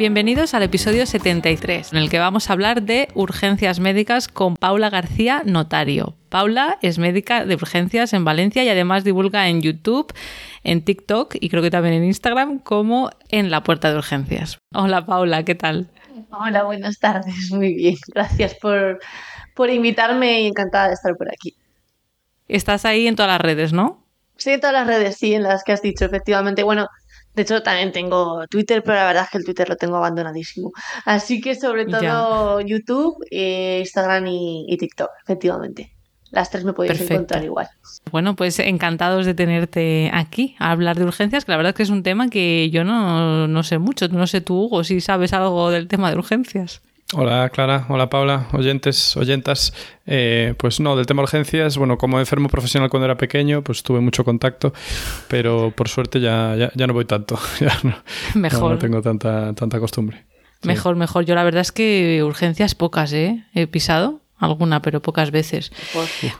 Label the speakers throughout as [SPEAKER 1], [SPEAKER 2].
[SPEAKER 1] Bienvenidos al episodio 73, en el que vamos a hablar de urgencias médicas con Paula García, notario. Paula es médica de urgencias en Valencia y además divulga en YouTube, en TikTok y creo que también en Instagram como en la puerta de urgencias. Hola Paula, ¿qué tal?
[SPEAKER 2] Hola, buenas tardes, muy bien. Gracias por, por invitarme y encantada de estar por aquí.
[SPEAKER 1] Estás ahí en todas las redes, ¿no?
[SPEAKER 2] Sí, en todas las redes, sí, en las que has dicho, efectivamente. Bueno, de hecho, también tengo Twitter, pero la verdad es que el Twitter lo tengo abandonadísimo. Así que sobre todo YouTube, eh, Instagram y, TikTok, efectivamente. Las tres me podéis encontrar igual.
[SPEAKER 1] Bueno, pues encantados de tenerte aquí a hablar de urgencias, que la verdad es que es un tema que yo no, no sé mucho. No sé tú, Hugo, si sabes algo del tema de urgencias.
[SPEAKER 3] Hola Clara, hola Paula, oyentes, oyentas. Eh, pues no, del tema de urgencias, bueno, como enfermo profesional cuando era pequeño, pues tuve mucho contacto, pero por suerte ya, ya, no voy tanto, ya no, mejor. No, tengo tanta, tanta costumbre.
[SPEAKER 1] Mejor, mejor. Yo la verdad es que urgencias pocas, ¿eh? He pisado alguna, pero pocas veces.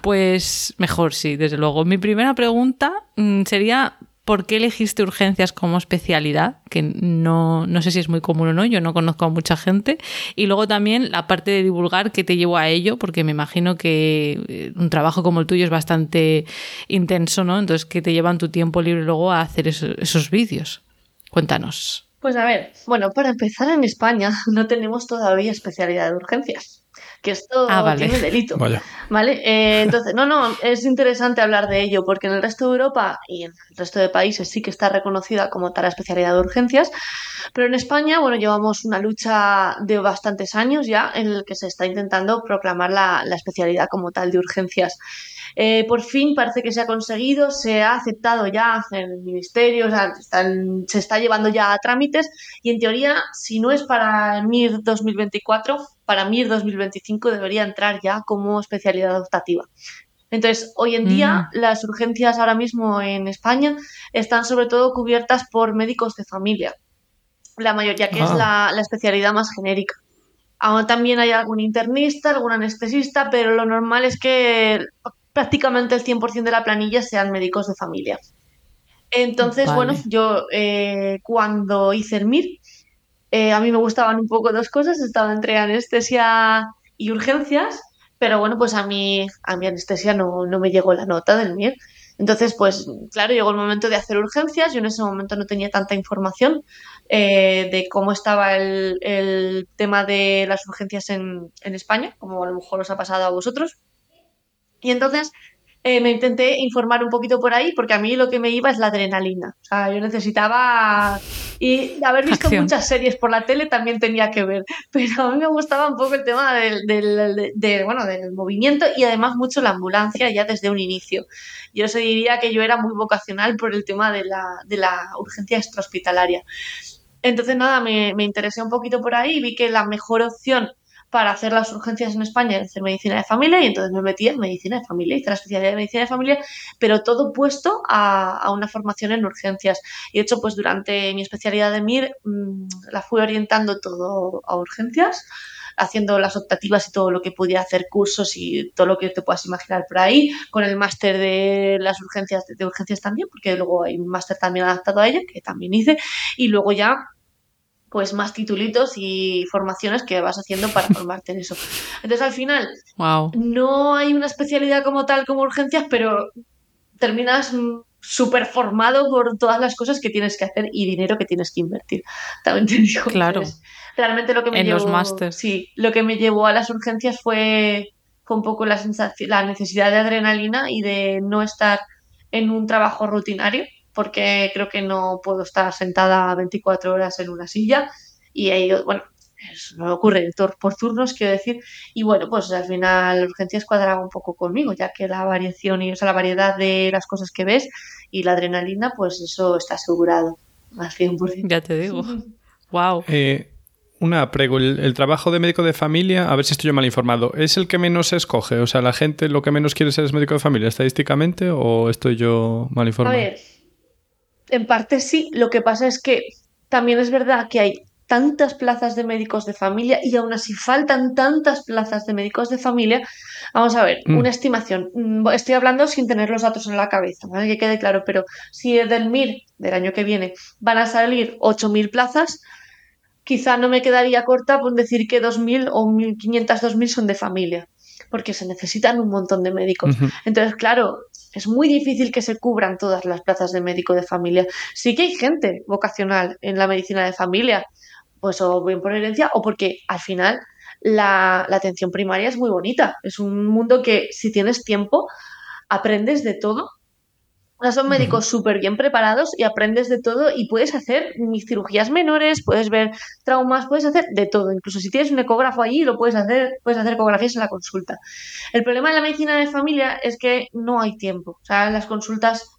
[SPEAKER 1] Pues mejor, sí, desde luego. Mi primera pregunta mm, sería, ¿por qué elegiste urgencias como especialidad? Que no, no, sé si es muy común o no, yo no conozco a mucha gente. Y luego también la parte de divulgar que te llevó a ello, porque me imagino que eh, un trabajo como el tuyo es bastante intenso, ¿no? Entonces, ¿qué te llevan tu tiempo libre luego a hacer esos vídeos? Cuéntanos.
[SPEAKER 2] Pues a ver, bueno, para empezar en España no tenemos todavía especialidad de urgencias que esto ah, tiene delito. ¿Vale? Eh, entonces, no, no, es interesante hablar de ello porque en el resto de Europa y en el resto de países sí que está reconocida como tal la especialidad de urgencias, pero en España, bueno, llevamos una lucha de bastantes años ya en el que se está intentando proclamar la, la especialidad como tal de urgencias. Eh, por fin parece que se ha conseguido, se ha aceptado ya en el ministerio, o sea, se está llevando ya a trámites y en teoría, si no es para MIR 2024, para MIR 2025 debería entrar ya como especialidad adoptativa. Entonces, hoy en día mm. las urgencias ahora mismo en España están sobre todo cubiertas por médicos de familia, la mayoría que es ah. la, la especialidad más genérica. Aún también hay algún internista, algún anestesista, pero lo normal es que prácticamente el 100% de la planilla sean médicos de familia. Entonces, bueno, yo eh, cuando hice el MIR, eh, a mí me gustaban un poco dos cosas, estaba entre anestesia y urgencias, pero bueno, pues a mí, a mi anestesia no, no me llegó la nota del MIR. Entonces, pues claro, llegó el momento de hacer urgencias, yo en ese momento no tenía tanta información eh, de cómo estaba el, el, tema de las urgencias en, en España, como a lo mejor os ha pasado a vosotros. Y entonces eh, me intenté informar un poquito por ahí porque a mí lo que me iba es la adrenalina. O sea, yo necesitaba... Y haber visto muchas series por la tele también tenía que ver, pero a mí me gustaba un poco el tema del, del, bueno, del movimiento y además mucho la ambulancia ya desde un inicio. Yo se diría que yo era muy vocacional por el tema de la, de la urgencia extrahospitalaria. Entonces, nada, me, me interesé un poquito por ahí y vi que la mejor opción para hacer las urgencias en España hacer medicina de familia y entonces me metí en medicina de familia, hice la especialidad de medicina de familia, pero todo puesto a, una formación en urgencias. Y de hecho, pues durante mi especialidad de MIR mm, la fui orientando todo a urgencias haciendo las optativas y todo lo que pudiera hacer cursos y todo lo que te puedas imaginar por ahí, con el máster de las urgencias, de urgencias también, porque luego hay un máster también adaptado a ella, que también hice, y luego ya pues más titulitos y formaciones que vas haciendo para formarte en eso. Entonces al final no hay una especialidad como tal como urgencias, pero terminas súper formado por todas las cosas que tienes que hacer y dinero que tienes que invertir. También te digo.
[SPEAKER 1] Claro.
[SPEAKER 2] realmente lo que me
[SPEAKER 1] en
[SPEAKER 2] llevó,
[SPEAKER 1] los.
[SPEAKER 2] Sí, lo que me llevó a las urgencias fue, fue un poco la sensación, la necesidad de adrenalina y de no estar en un trabajo rutinario porque creo que no puedo estar sentada 24 horas en una silla y ahí, bueno, eso no ocurre por turnos, quiero decir, y bueno, pues al final urgencias cuadraba un poco conmigo, ya que la variación y o sea, la variedad de las cosas que ves y la adrenalina, pues eso está asegurado al 100%.
[SPEAKER 1] Ya te digo. wow.
[SPEAKER 3] Eh, una prego, el, trabajo de médico de familia, a ver si estoy yo mal informado, ¿es el que menos se escoge? O sea, ¿la gente lo que menos quiere ser es médico de familia estadísticamente o estoy yo mal informado? A ver,
[SPEAKER 2] en parte sí, lo que pasa es que también es verdad que hay tantas plazas de médicos de familia y aún así faltan tantas plazas de médicos de familia. Vamos a ver, mm. una estimación. Mm, estoy hablando sin tener los datos en la cabeza, ¿vale? que quede claro, pero si del MIR del año que viene van a salir 8.000 plazas, quizá no me quedaría corta por decir que 2.000 o 1.500, 2.000 son de familia, porque se necesitan un montón de médicos. Entonces, claro, es muy difícil que se cubran todas las plazas de médico de familia. Sí que hay gente vocacional en la medicina de familia, pues o bien por herencia o porque al final la, atención primaria es muy bonita. Es un mundo que si tienes tiempo aprendes de todo. O son médicos súper bien preparados y aprendes de todo y puedes hacer cirugías menores, puedes ver traumas, puedes hacer de todo. Incluso si tienes un ecógrafo allí, lo puedes hacer, puedes hacer ecografías en la consulta. El problema de la medicina de familia es que no hay tiempo. O sea, las consultas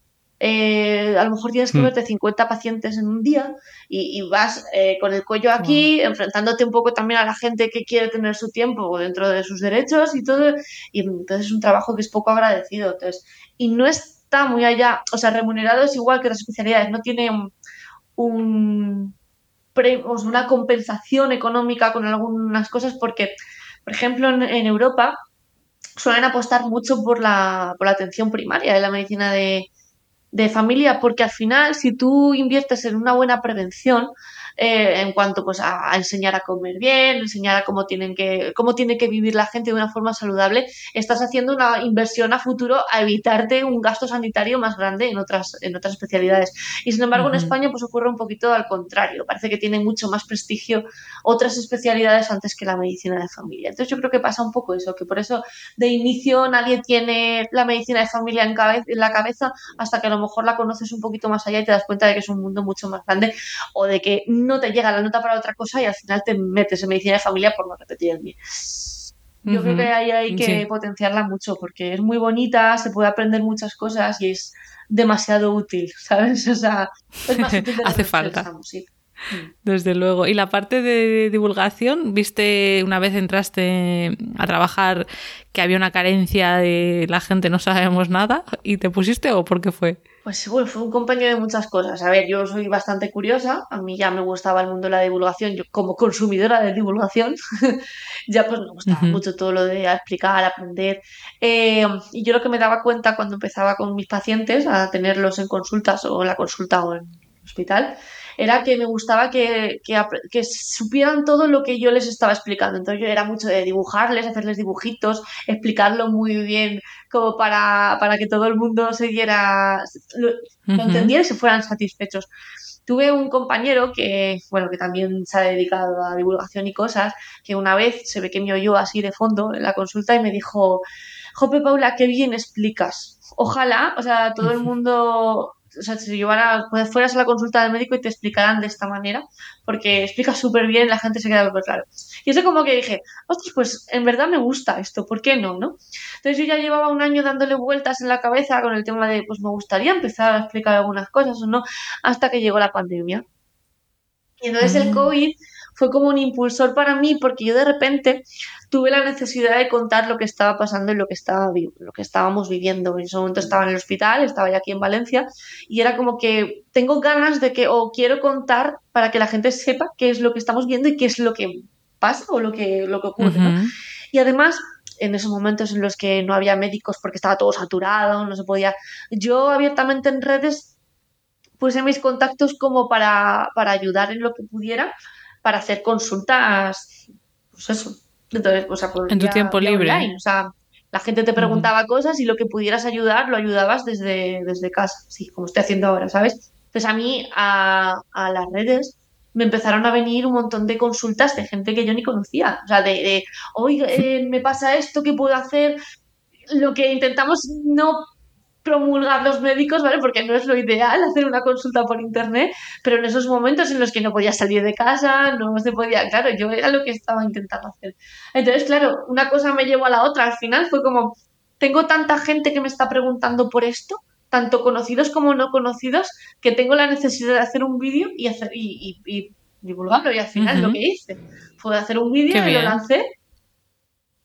[SPEAKER 2] eh, a lo mejor tienes que hmm. verte 50 pacientes en un día y, vas eh, con el cuello aquí, enfrentándote un poco también a la gente que quiere tener su tiempo dentro de sus derechos y todo, y entonces es un trabajo que es poco agradecido. Entonces, y no está muy allá, o sea, remunerado es igual que las especialidades, no tiene un, una compensación económica con algunas cosas porque, por ejemplo, en, en Europa suelen apostar mucho por la, por la atención primaria de la medicina de, de familia, porque al final, si tú inviertes en una buena prevención, eh, en cuanto pues a, enseñar a comer bien, enseñar a cómo tienen que, cómo tiene que vivir la gente de una forma saludable, estás haciendo una inversión a futuro a evitarte un gasto sanitario más grande en otras, en otras especialidades. Y sin embargo, en España pues ocurre un poquito al contrario. Parece que tiene mucho más prestigio otras especialidades antes que la medicina de familia. Entonces yo creo que pasa un poco eso, que por eso de inicio nadie tiene la medicina de familia en, en la cabeza hasta que a lo mejor la conoces un poquito más allá y te das cuenta de que es un mundo mucho más grande o de que no te llega la nota para otra cosa y al final te metes en medicina de familia por no repetir el mío. Yo creo que ahí hay que potenciarla mucho porque es muy bonita, se puede aprender muchas cosas y es demasiado útil, ¿sabes? O sea, es más útil de
[SPEAKER 1] Hace falta. Desde luego. ¿Y la parte de divulgación? ¿Viste una vez entraste a trabajar que había una carencia de la gente no sabemos nada y te pusiste o por qué fue?
[SPEAKER 2] Pues bueno, fue un compañero de muchas cosas. A ver, yo soy bastante curiosa, a mí ya me gustaba el mundo de la divulgación, yo como consumidora de divulgación, ya pues me gustaba mucho todo lo de explicar, aprender. Eh, y yo lo que me daba cuenta cuando empezaba con mis pacientes a tenerlos en consultas o en la consulta o en el hospital, era que me gustaba que, que, supieran todo lo que yo les estaba explicando. Entonces yo era mucho de dibujarles, hacerles dibujitos, explicarlo muy bien como para, para que todo el mundo se diera, lo, entendiera y se fueran satisfechos. Tuve un compañero que, bueno, que también se ha dedicado a divulgación y cosas, que una vez se ve que me oyó así de fondo en la consulta y me dijo, Jope Paula, qué bien explicas. Ojalá, o sea, todo el mundo o sea, si llevara, pues, fueras a la consulta del médico y te explicaran de esta manera, porque explica súper bien, la gente se queda súper claro. Y eso como que dije, ostras, pues en verdad me gusta esto, ¿por qué no, no? Entonces yo ya llevaba un año dándole vueltas en la cabeza con el tema de, pues me gustaría empezar a explicar algunas cosas o no, hasta que llegó la pandemia. Y entonces el. COVID fue como un impulsor para mí porque yo de repente tuve la necesidad de contar lo que estaba pasando y lo que, estaba, lo que estábamos viviendo. En ese momento estaba en el hospital, estaba ya aquí en Valencia y era como que tengo ganas de que, o quiero contar para que la gente sepa qué es lo que estamos viendo y qué es lo que pasa o lo que, lo que ocurre. Y además en esos momentos en los que no había médicos porque estaba todo saturado, no se podía. Yo abiertamente en redes puse mis contactos como para, para ayudar en lo que pudiera para hacer consultas, pues eso. Entonces, o sea,
[SPEAKER 1] en tu tiempo libre.
[SPEAKER 2] O sea, la gente te preguntaba cosas y lo que pudieras ayudar lo ayudabas desde, desde casa, sí, como estoy haciendo ahora, ¿sabes? Entonces a mí, a, a las redes, me empezaron a venir un montón de consultas de gente que yo ni conocía. O sea, de, de oye, eh, me pasa esto, ¿qué puedo hacer? Lo que intentamos no promulgar los médicos, ¿vale? Porque no es lo ideal hacer una consulta por internet, pero en esos momentos en los que no podía salir de casa, no se podía, claro, yo era lo que estaba intentando hacer. Entonces, claro, una cosa me llevó a la otra, al final fue como, tengo tanta gente que me está preguntando por esto, tanto conocidos como no conocidos, que tengo la necesidad de hacer un vídeo y, hacer, y, divulgarlo y al final lo que hice fue hacer un vídeo y lo lancé.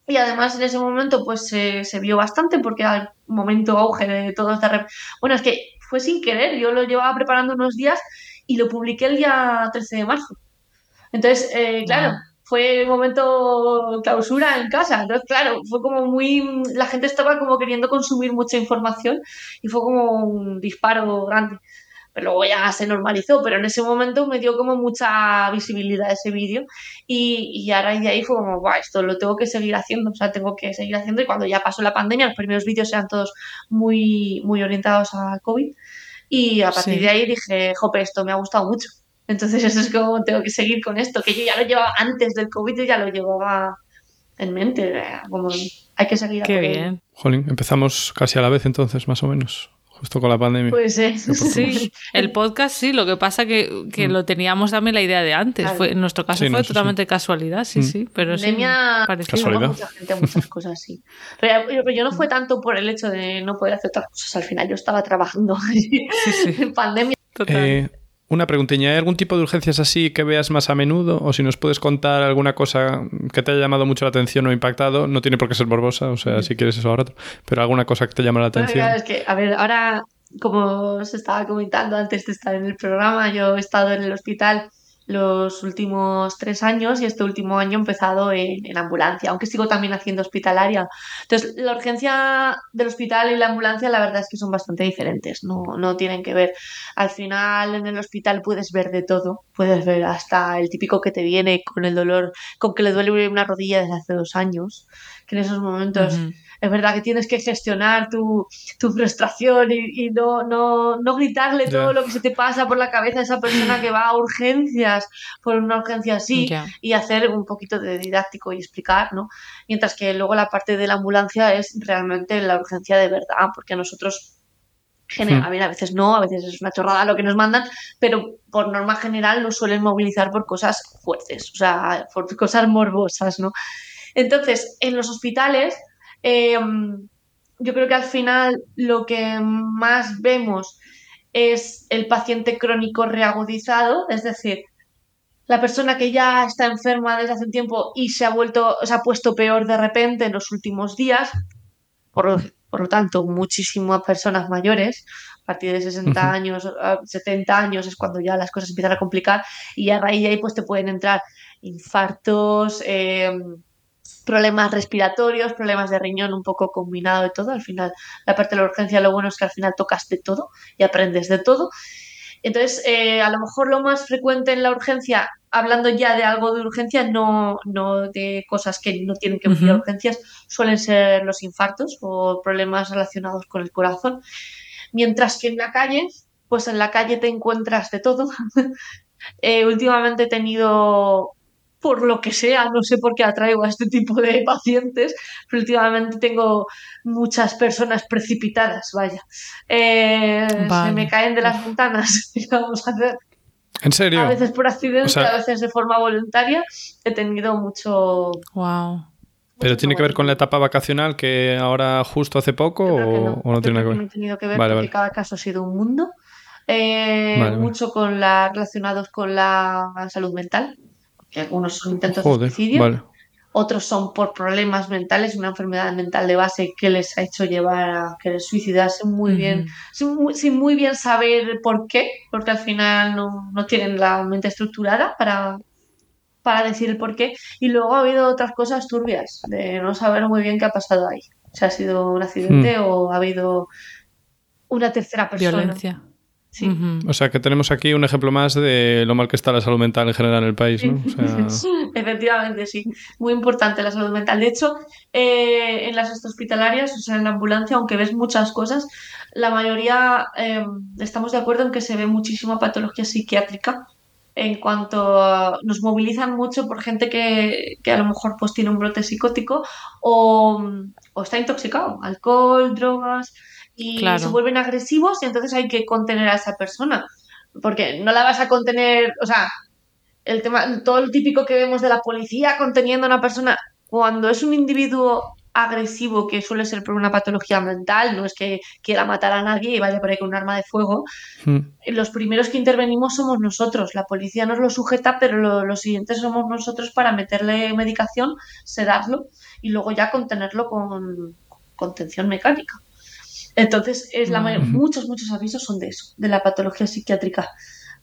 [SPEAKER 2] Y además en ese momento pues se vio bastante porque al momento auge de todo esta... Bueno, es que fue sin querer, yo lo llevaba preparando unos días y lo publiqué el día 13 de marzo. Entonces, eh, claro, fue un momento clausura en casa. Entonces, claro, fue como muy. La gente estaba como queriendo consumir mucha información y fue como un disparo grande. Pero luego ya se normalizó, pero en ese momento me dio como mucha visibilidad ese vídeo y, y ahora de ahí fue como, guau, esto lo tengo que seguir haciendo, o sea, tengo que seguir haciendo y cuando ya pasó la pandemia, los primeros vídeos eran todos muy, muy orientados al COVID y a partir de ahí dije, jope, esto me ha gustado mucho entonces eso es como tengo que seguir con esto, que yo ya lo llevaba antes del COVID, y ya lo llevaba en mente, como hay que seguir.
[SPEAKER 1] Qué bien.
[SPEAKER 3] Jolín, empezamos casi a la vez entonces, más o menos. Justo con la pandemia.
[SPEAKER 2] Pues sí.
[SPEAKER 1] sí. El podcast sí, lo que pasa que, que mm. lo teníamos también la idea de antes. Fue, en nuestro caso fue totalmente casualidad, sí, mm. sí. Pero sí,
[SPEAKER 2] casualidad. mucha gente muchas cosas, sí. Pero, yo no fue tanto por el hecho de no poder hacer otras cosas. Al final yo estaba trabajando en pandemia.
[SPEAKER 3] Total. Eh, una preguntilla, ¿hay algún tipo de urgencias así que veas más a menudo? O si nos puedes contar alguna cosa que te haya llamado mucho la atención o impactado, no tiene por qué ser morbosa, o sea, si quieres eso ahora, pero alguna cosa que te llame la atención.
[SPEAKER 2] es que, a ver, ahora, como os estaba comentando antes de estar en el programa, yo he estado en el hospital los últimos tres años y este último año he empezado en, ambulancia, aunque sigo también haciendo hospitalaria. Entonces, la urgencia del hospital y la ambulancia la verdad es que son bastante diferentes, no, no tienen que ver. Al final en el hospital puedes ver de todo, puedes ver hasta el típico que te viene con el dolor, con que le duele una rodilla desde hace dos años, que en esos momentos es verdad que tienes que gestionar tu, frustración y, no, no, no, gritarle todo lo que se te pasa por la cabeza a esa persona que va a urgencias por una urgencia así y hacer un poquito de didáctico y explicar, ¿no? Mientras que luego la parte de la ambulancia es realmente la urgencia de verdad, porque nosotros hmm. a, ver, a veces no, a veces es una chorrada lo que nos mandan, pero por norma general nos suelen movilizar por cosas fuertes, o sea, por cosas morbosas, ¿no? Entonces, en los hospitales Em, yo creo que al final lo que más vemos es el paciente crónico reagudizado, es decir, la persona que ya está enferma desde hace un tiempo y se ha vuelto, se ha puesto peor de repente en los últimos días, por, lo tanto, muchísimas personas mayores, a partir de 60 años, 70 años es cuando ya las cosas empiezan a complicar y a raíz de ahí pues te pueden entrar infartos, eh, problemas respiratorios, problemas de riñón un poco combinado de todo. Al final, la parte de la urgencia, lo bueno es que al final tocas de todo y aprendes de todo. Entonces, eh, a lo mejor lo más frecuente en la urgencia, hablando ya de algo de urgencia, no, no de cosas que no tienen que ver con urgencias, suelen ser los infartos o problemas relacionados con el corazón. Mientras que en la calle, pues en la calle te encuentras de todo. Eh, últimamente he tenido por lo que sea, no sé por qué atraigo a este tipo de pacientes, pero últimamente tengo muchas personas precipitadas, vaya. Eh, se me caen de las ventanas, vamos a hacer?
[SPEAKER 3] ¿En serio?
[SPEAKER 2] A veces por accidente, a veces de forma voluntaria. He tenido mucho...
[SPEAKER 1] Wow.
[SPEAKER 3] ¿Pero tiene que ver con la etapa vacacional que ahora justo hace poco o, no. tiene que ver?
[SPEAKER 2] No tenido que ver porque cada caso ha sido un mundo. Eh, mucho con la, relacionados con la salud mental algunos son intentos de suicidio, otros son por problemas mentales, una enfermedad mental de base que les ha hecho llevar a querer suicidarse muy bien, sin muy, bien saber por qué, porque al final no, no tienen la mente estructurada para, para decir el por qué. Y luego ha habido otras cosas turbias, de no saber muy bien qué ha pasado ahí. Si ha sido un accidente hmm. o ha habido una tercera persona.
[SPEAKER 1] Violencia.
[SPEAKER 3] O sea que tenemos aquí un ejemplo más de lo mal que está la salud mental en general en el país, ¿no?
[SPEAKER 2] Efectivamente, sí. Muy importante la salud mental. De hecho, eh, en las hospitalarias, o sea, en la ambulancia, aunque ves muchas cosas, la mayoría em, estamos de acuerdo en que se ve muchísima patología psiquiátrica en cuanto nos movilizan mucho por gente que, a lo mejor pues tiene un brote psicótico o, o está intoxicado, alcohol, drogas, y se vuelven agresivos y entonces hay que contener a esa persona. Porque no la vas a contener, o sea, el tema, todo lo típico que vemos de la policía conteniendo a una persona, cuando es un individuo agresivo que suele ser por una patología mental, no es que quiera matar a nadie y vaya por ahí con un arma de fuego. Hmm. Los primeros que intervenimos somos nosotros, la policía nos lo sujeta, pero los siguientes somos nosotros para meterle medicación, sedarlo y luego ya contenerlo con contención mecánica. Entonces, es la muchos, muchos avisos son de eso, de la patología psiquiátrica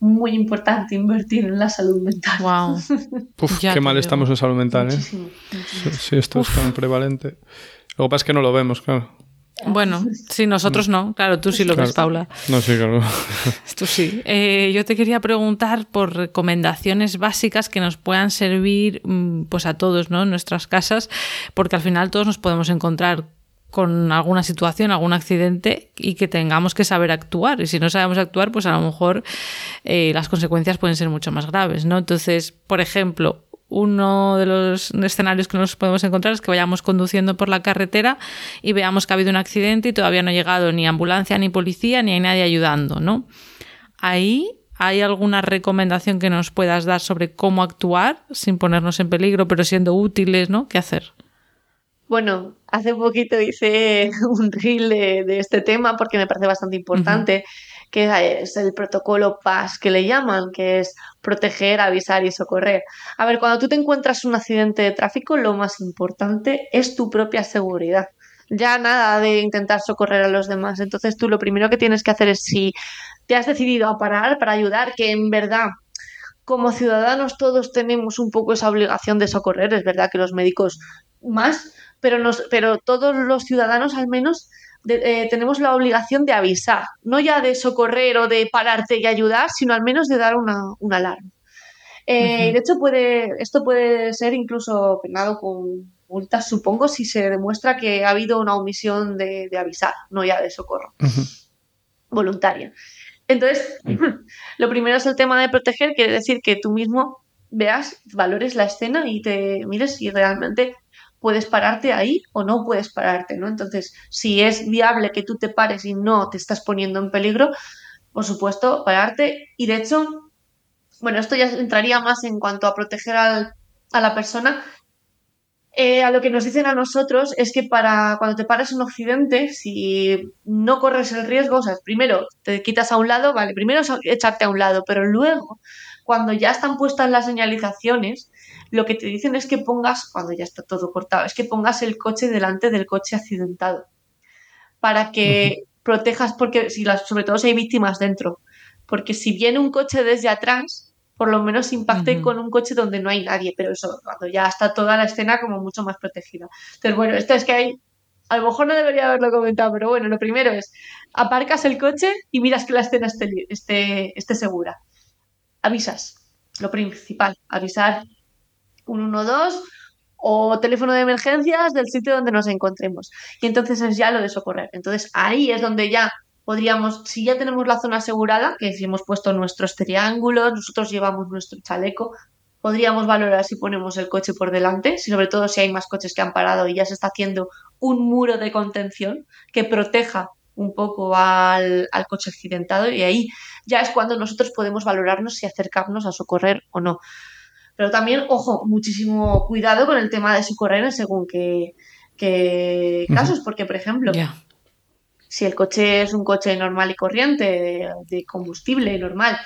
[SPEAKER 2] muy importante invertir en la salud mental.
[SPEAKER 1] Wow.
[SPEAKER 3] qué mal estamos en salud mental, ¿eh? Sí, esto es tan prevalente. Lo que pasa es que no lo vemos, claro.
[SPEAKER 1] Bueno, sí, nosotros no. Claro, tú sí lo ves, Paula.
[SPEAKER 3] No, sí, claro.
[SPEAKER 1] Tú sí. Eh, yo te quería preguntar por recomendaciones básicas que nos puedan servir mm, pues a todos, ¿no? En nuestras casas, porque al final todos nos podemos encontrar con alguna situación, algún accidente y que tengamos que saber actuar. Y si no sabemos actuar, pues a lo mejor eh, las consecuencias pueden ser mucho más graves, ¿no? Entonces, por ejemplo, uno de los escenarios que nos podemos encontrar es que vayamos conduciendo por la carretera y veamos que ha habido un accidente y todavía no ha llegado ni ambulancia, ni policía, ni hay nadie ayudando, ¿no? Ahí ¿Hay alguna recomendación que nos puedas dar sobre cómo actuar sin ponernos en peligro, pero siendo útiles, ¿no? ¿Qué hacer?
[SPEAKER 2] Bueno, hace poquito hice un reel de, este tema porque me parece bastante importante, que es el protocolo PAS que le llaman, que es proteger, avisar y socorrer. A ver, cuando tú te encuentras un accidente de tráfico, lo más importante es tu propia seguridad. Ya nada de intentar socorrer a los demás. Entonces tú lo primero que tienes que hacer es si te has decidido a parar para ayudar, que en verdad como ciudadanos todos tenemos un poco esa obligación de socorrer, es verdad que los médicos más, pero, nos, pero todos los ciudadanos al menos eh, tenemos la obligación de avisar, no ya de socorrer o de pararte y ayudar, sino al menos de dar una, alarma. Eh, de hecho, puede, esto puede ser incluso penado con multas, supongo, si se demuestra que ha habido una omisión de, avisar, no ya de socorro voluntaria. Entonces, lo primero es el tema de proteger, quiere decir que tú mismo veas, valores la escena y te mires si realmente puedes pararte ahí o no puedes pararte, ¿no? Entonces, si es viable que tú te pares y no te estás poniendo en peligro, por supuesto, pararte. Y de hecho, bueno, esto ya entraría más en cuanto a proteger a la persona. Eh, a lo que nos dicen a nosotros es que para cuando te pares en un accidente, si no corres el riesgo, o sea, primero te quitas a un lado, vale, primero es echarte a un lado, pero luego, cuando ya están puestas las señalizaciones, lo que te dicen es que pongas, cuando ya está todo cortado, es que pongas el coche delante del coche accidentado para que protejas, porque si las, sobre todo si hay víctimas dentro, porque si viene un coche desde atrás, por lo menos impacte con un coche donde no hay nadie, pero eso, cuando ya está toda la escena como mucho más protegida. Entonces, bueno, esto es que hay, a lo mejor no debería haberlo comentado, pero bueno, lo primero es, aparcas el coche y miras que la escena esté, esté, esté segura. Avisas, lo principal, avisar 112 o teléfono de emergencias del sitio donde nos encontremos. Y entonces es ya lo de socorrer. Entonces ahí es donde ya podríamos, si ya tenemos la zona asegurada, que si hemos puesto nuestros triángulos, nosotros llevamos nuestro chaleco, podríamos valorar si ponemos el coche por delante, sobre todo si hay más coches que han parado y ya se está haciendo un muro de contención que proteja un poco al, al coche accidentado y ahí ya es cuando nosotros podemos valorarnos si acercarnos a socorrer o no. Pero también, ojo, muchísimo cuidado con el tema de socorrer según qué, casos, porque, por ejemplo, si el coche es un coche normal y corriente, de, combustible normal,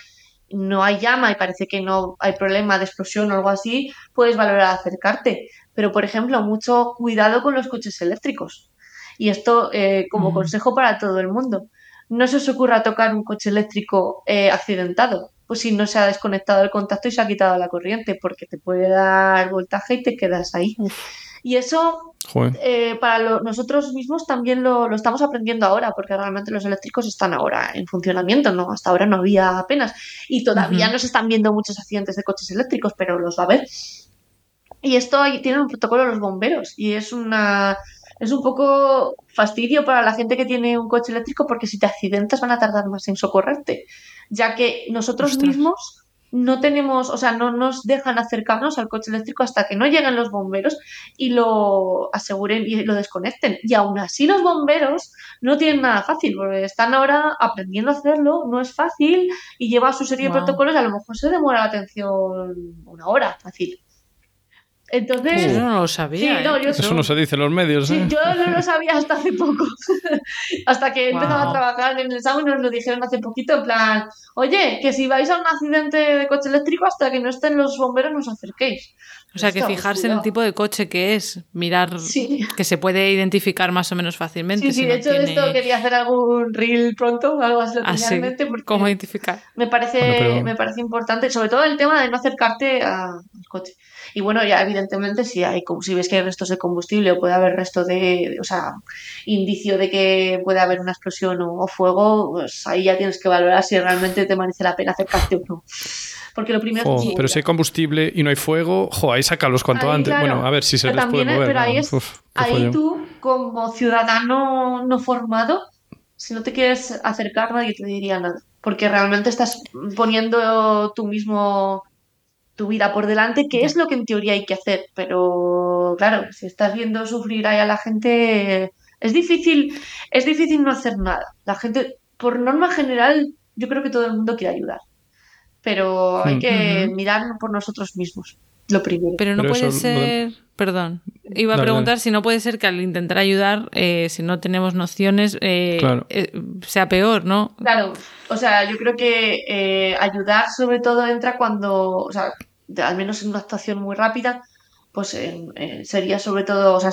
[SPEAKER 2] no hay llama y parece que no hay problema de explosión o algo así, puedes valorar acercarte. Pero, por ejemplo, mucho cuidado con los coches eléctricos. Y esto eh, como consejo para todo el mundo. No se os ocurra tocar un coche eléctrico eh, accidentado pues si no se ha desconectado el contacto y se ha quitado la corriente, porque te puede dar voltaje y te quedas ahí. Y eso eh, para nosotros mismos también lo, estamos aprendiendo ahora, porque realmente los eléctricos están ahora en funcionamiento, ¿no? Hasta ahora no había apenas. Y todavía no se están viendo muchos accidentes de coches eléctricos, pero los va a haber. Y esto tiene un protocolo los bomberos y es una es un poco fastidio para la gente que tiene un coche eléctrico porque si te accidentas van a tardar más en socorrerte ya que nosotros mismos no tenemos, o sea, no nos dejan acercarnos al coche eléctrico hasta que no lleguen los bomberos y lo aseguren y lo desconecten. Y aún así los bomberos no tienen nada fácil, porque están ahora aprendiendo a hacerlo, no es fácil y lleva su serie de protocolos a lo mejor se demora la atención una hora, fácil. Entonces,
[SPEAKER 1] eso no lo sabía.
[SPEAKER 3] ¿eh? eso no se dice en los medios. ¿eh?
[SPEAKER 2] yo no lo sabía hasta hace poco. hasta que empezaba a trabajar en el SAU y nos lo dijeron hace poquito, en plan, oye, que si vais a un accidente de coche eléctrico, hasta que no estén los bomberos, no os acerquéis.
[SPEAKER 1] O sea, que fijarse en el tipo de coche que es, mirar que se puede identificar más o menos fácilmente.
[SPEAKER 2] Sí, sí, de hecho, esto quería hacer algún reel pronto, algo así,
[SPEAKER 1] ah, ¿Cómo identificar?
[SPEAKER 2] Me parece, me parece importante, sobre todo el tema de no acercarte al coche. Y bueno, ya evidentemente si hay si ves que hay restos de combustible o puede haber resto de, o sea, indicio de que puede haber una explosión o, fuego, pues ahí ya tienes que valorar si realmente te merece la pena acercarte o no. Porque lo primero
[SPEAKER 3] Pero si hay combustible y no hay fuego, jo, ahí sácalos cuanto antes. Bueno, a ver si se les puede mover.
[SPEAKER 2] Pero ahí, ahí tú, como ciudadano no formado, si no te quieres acercar, nadie te diría nada. Porque realmente estás poniendo tú mismo tu vida por delante, que es lo que en teoría hay que hacer. Pero claro, si estás viendo sufrir ahí a la gente, es difícil, es difícil no hacer nada. La gente, por norma general, yo creo que todo el mundo quiere ayudar. Pero hay que mirar por nosotros mismos, lo primero.
[SPEAKER 1] Pero no puede ser. Perdón. Iba a preguntar si no puede ser que al intentar ayudar, eh, si no tenemos nociones, eh, eh, sea peor, ¿no?
[SPEAKER 2] Claro. O sea, yo creo que ayudar sobre todo entra cuando, o sea, al menos en una actuación muy rápida, pues sería sobre todo, o sea,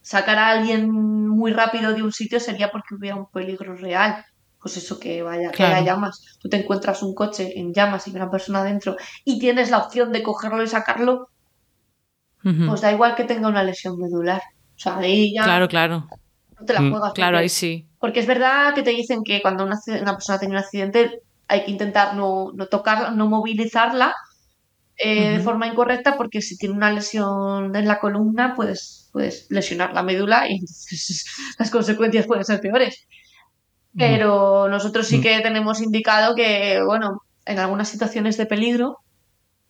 [SPEAKER 2] sacar a alguien muy rápido de un sitio sería porque hubiera un peligro real. Pues eso que vaya, que haya llamas. Tú te encuentras un coche en llamas y una persona dentro y tienes la opción de cogerlo y sacarlo, pues da igual que tenga una lesión medular. O sea, ahí ya.
[SPEAKER 1] Claro, claro.
[SPEAKER 2] No te la mm, juegas.
[SPEAKER 1] Claro, ahí sí.
[SPEAKER 2] Porque es verdad que te dicen que cuando una, una persona tiene un accidente hay que intentar no, no tocarla, no movilizarla, eh, de forma incorrecta porque si tiene una lesión en la columna puedes, puedes lesionar la médula y entonces las consecuencias pueden ser peores. Pero nosotros sí que tenemos indicado que, bueno, en algunas situaciones de peligro,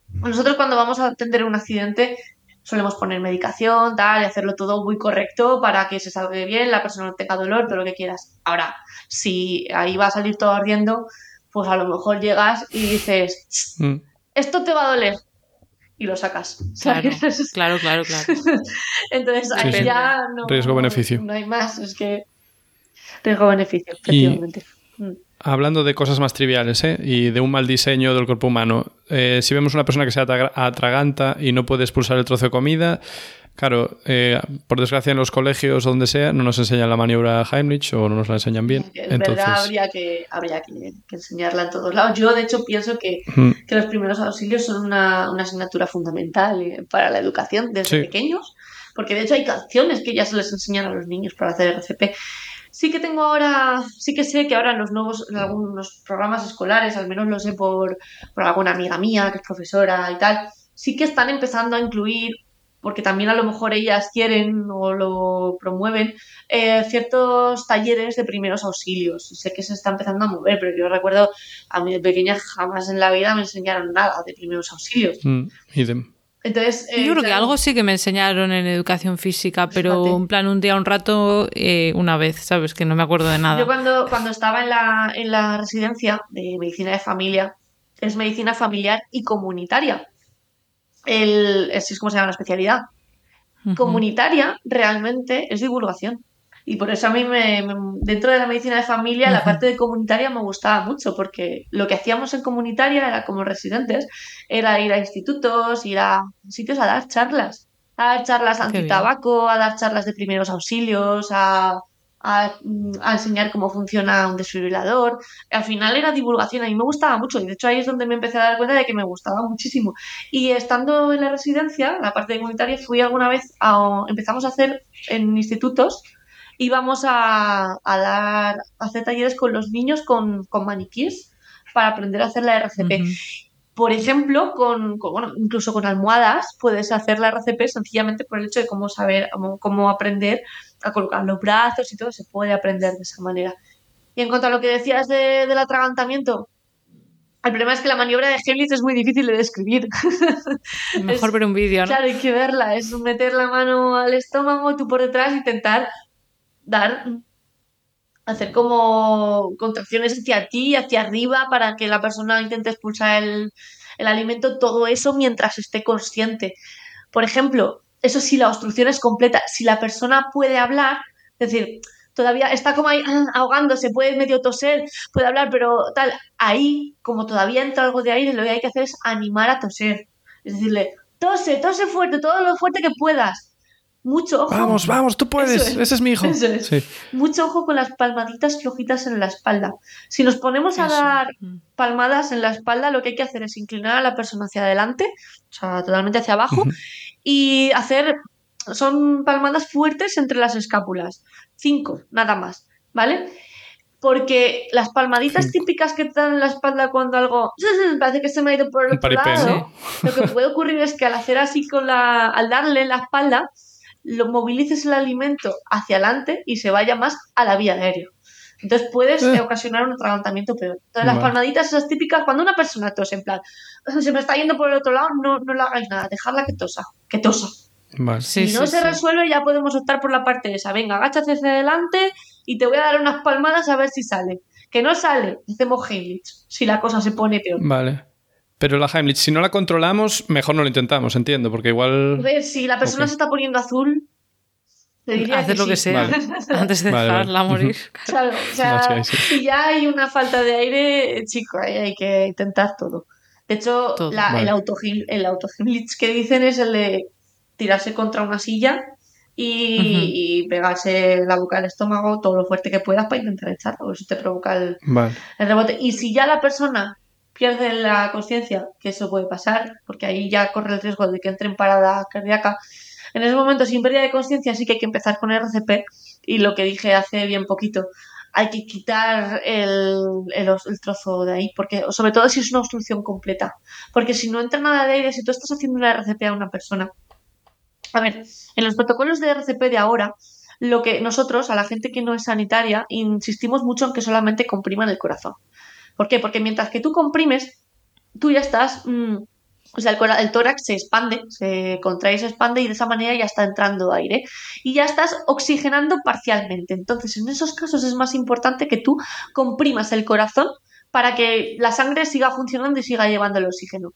[SPEAKER 2] nosotros cuando vamos a atender un accidente solemos poner medicación, tal, y hacerlo todo muy correcto para que se salga bien, la persona no tenga dolor, todo lo que quieras. Ahora, si ahí va a salir todo ardiendo, pues a lo mejor llegas y dices, mm esto te va a doler. Y lo sacas.
[SPEAKER 1] Claro, claro, claro,
[SPEAKER 2] Entonces, ahí ya no,
[SPEAKER 3] Riesgo-beneficio.
[SPEAKER 2] No hay más, es que riesgo-beneficio, efectivamente.
[SPEAKER 3] Mm. Hablando de cosas más triviales ¿eh? y de un mal diseño del cuerpo humano, eh, si vemos una persona que se atraganta y no puede expulsar el trozo de comida, Claro, eh, por desgracia en los colegios donde sea no nos enseñan la maniobra Heimlich o no nos la enseñan bien.
[SPEAKER 2] En verdad habría, que, habría que, enseñarla en todos lados. Yo de hecho pienso que, que los primeros auxilios son una, una, asignatura fundamental eh, para la educación desde pequeños, porque de hecho hay canciones que ya se les enseñan a los niños para hacer RCP. Sí que tengo ahora, sí que sé que ahora en los nuevos, en algunos programas escolares, al menos lo sé por, por alguna amiga mía que es profesora y tal, sí que están empezando a incluir porque también a lo mejor ellas quieren o lo promueven, eh, ciertos talleres de primeros auxilios. Sé que se está empezando a mover, pero yo recuerdo a mí de pequeña jamás en la vida me enseñaron nada de primeros auxilios.
[SPEAKER 3] Mm,
[SPEAKER 2] Entonces,
[SPEAKER 1] yo creo que eh, algo sí que me enseñaron en educación física, pero en plan un día, un rato, eh, una vez, ¿sabes? Que no me acuerdo de nada.
[SPEAKER 2] Yo cuando, cuando estaba en la, en la residencia de medicina de familia, es medicina familiar y comunitaria el, es como se llama la especialidad. Comunitaria realmente es divulgación. Y por eso a mí, me, dentro de la medicina de familia, la parte de comunitaria me gustaba mucho, porque lo que hacíamos en comunitaria era como residentes, era ir a institutos, ir a sitios a dar charlas, a dar charlas anti-tabaco, a dar charlas de primeros auxilios, a a, enseñar cómo funciona un desfibrilador. Al final era divulgación, a mí me gustaba mucho y de hecho ahí es donde me empecé a dar cuenta de que me gustaba muchísimo. Y estando en la residencia, la parte comunitaria, fui alguna vez, a, empezamos a hacer en institutos, íbamos a, a dar, a hacer talleres con los niños con, con maniquíes para aprender a hacer la RCP. Por ejemplo, con, bueno, incluso con almohadas puedes hacer la RCP sencillamente por el hecho de cómo saber, cómo, aprender a colocar los brazos y todo, se puede aprender de esa manera. Y en cuanto a lo que decías del atragantamiento, el problema es que la maniobra de Helitz es muy difícil de describir.
[SPEAKER 1] Mejor ver un vídeo, ¿no?
[SPEAKER 2] Claro, hay que verla. Es meter la mano al estómago, tú por detrás, intentar dar hacer como contracciones hacia ti, hacia arriba, para que la persona intente expulsar el, alimento, todo eso mientras esté consciente. por ejemplo, eso si la obstrucción es completa, si la persona puede hablar, es decir, todavía está como ahí ah, ahogándose, puede medio toser, puede hablar, pero tal, ahí, como todavía entra algo de aire, lo que hay que hacer es animar a toser. Es decirle, tose, tose fuerte, todo lo fuerte que puedas. Mucho ojo.
[SPEAKER 3] Vamos, vamos, tú puedes. Ese es mi hijo.
[SPEAKER 2] Mucho ojo con las palmaditas flojitas en la espalda. Si nos ponemos a dar mm. palmadas en la espalda, lo que hay que hacer es inclinar a la persona hacia adelante, o sea, totalmente hacia abajo, y hacer. Son palmadas fuertes entre las escápulas. Cinco, nada más. ¿Vale? porque las palmaditas típicas que te dan en la espalda cuando algo parece que se me ha ido por el otro lado, lo que puede ocurrir es que al hacer así con la, al darle en la espalda, lo movilices el alimento hacia adelante y se vaya más a la vía aérea. Entonces puedes eh. ocasionar un atragantamiento peor. Entonces las palmaditas esas típicas, cuando una persona tose en plan, se me está yendo por el otro lado, no, no le hagáis nada, dejadla que tosa, que tosa. si no se resuelve ya podemos optar por la parte esa. Venga, agáchate hacia adelante y te voy a dar unas palmadas a ver si sale. Que no sale, hacemos Heimlich, si la cosa se pone peor.
[SPEAKER 3] Vale. Pero la Heimlich, si no la controlamos, mejor no lo intentamos, entiendo, porque igual...
[SPEAKER 2] A ver, si la persona se está poniendo azul, te diría
[SPEAKER 1] Hacer lo que sea antes de dejarla morir.
[SPEAKER 2] Claro, o sea, si ya hay una falta de aire, chico, ahí hay que intentar todo. De hecho, el, auto, el que dicen es el de tirarse contra una silla y, pegarse la boca al estómago todo lo fuerte que puedas para intentar echarlo, eso te provoca el, el rebote. Y si ya la persona pierde la conciencia, que eso puede pasar, porque ahí ya corre el riesgo de que entre en parada cardíaca. En ese momento, sin pérdida de conciencia, sí que hay que empezar con RCP y lo que dije hace bien poquito, hay que quitar el, el, trozo de ahí, porque sobre todo si es una obstrucción completa, porque si no entra nada de aire, si tú estás haciendo una RCP a una persona, a ver, en los protocolos de RCP de ahora, lo que nosotros, a la gente que no es sanitaria, insistimos mucho en que solamente compriman el corazón. ¿Por qué? Porque mientras que tú comprimes, tú ya estás. Mm, o sea, el, tórax se expande, se contrae, se expande y de esa manera ya está entrando aire. Y ya estás oxigenando parcialmente. Entonces, en esos casos es más importante que tú comprimas el corazón para que la sangre siga funcionando y siga llevando el oxígeno.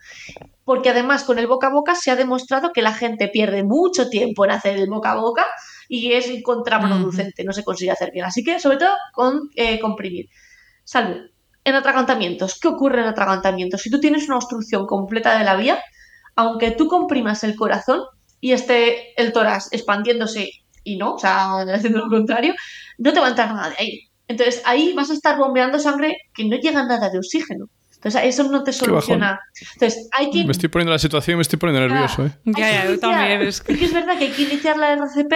[SPEAKER 2] Porque además con el boca a boca se ha demostrado que la gente pierde mucho tiempo en hacer el boca a boca y es contraproducente, no se consigue hacer bien. Así que sobre todo con eh, comprimir. Salud en atragantamientos. ¿Qué ocurre en atragantamientos? Si tú tienes una obstrucción completa de la vía, aunque tú comprimas el corazón y esté el tórax expandiéndose y no, o sea, haciendo lo contrario, no te va a entrar nada de aire. Entonces ahí vas a estar bombeando sangre que no llega nada de oxígeno. Entonces eso no te soluciona. Entonces hay que...
[SPEAKER 3] Me estoy poniendo la situación, me estoy poniendo nervioso. ¿eh?
[SPEAKER 1] Ya, ya, yo también. Es
[SPEAKER 2] que... es verdad que hay que iniciar la RCP,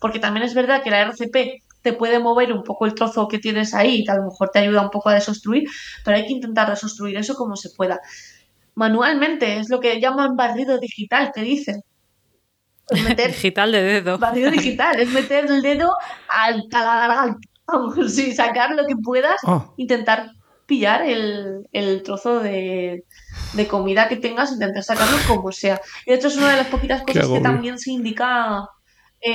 [SPEAKER 2] porque también es verdad que la RCP te puede mover un poco el trozo que tienes ahí, a lo mejor te ayuda un poco a desostruir, pero hay que intentar desostruir eso como se pueda. Manualmente, es lo que llaman barrido digital, te dicen.
[SPEAKER 1] digital de dedo.
[SPEAKER 2] Barrido digital, es meter el dedo al, a la garganta. Vamos, sacar lo que puedas, ah. intentar pillar el, trozo de, comida que tengas, intentar sacarlo como sea. Y de hecho es una de las poquitas cosas que también se indica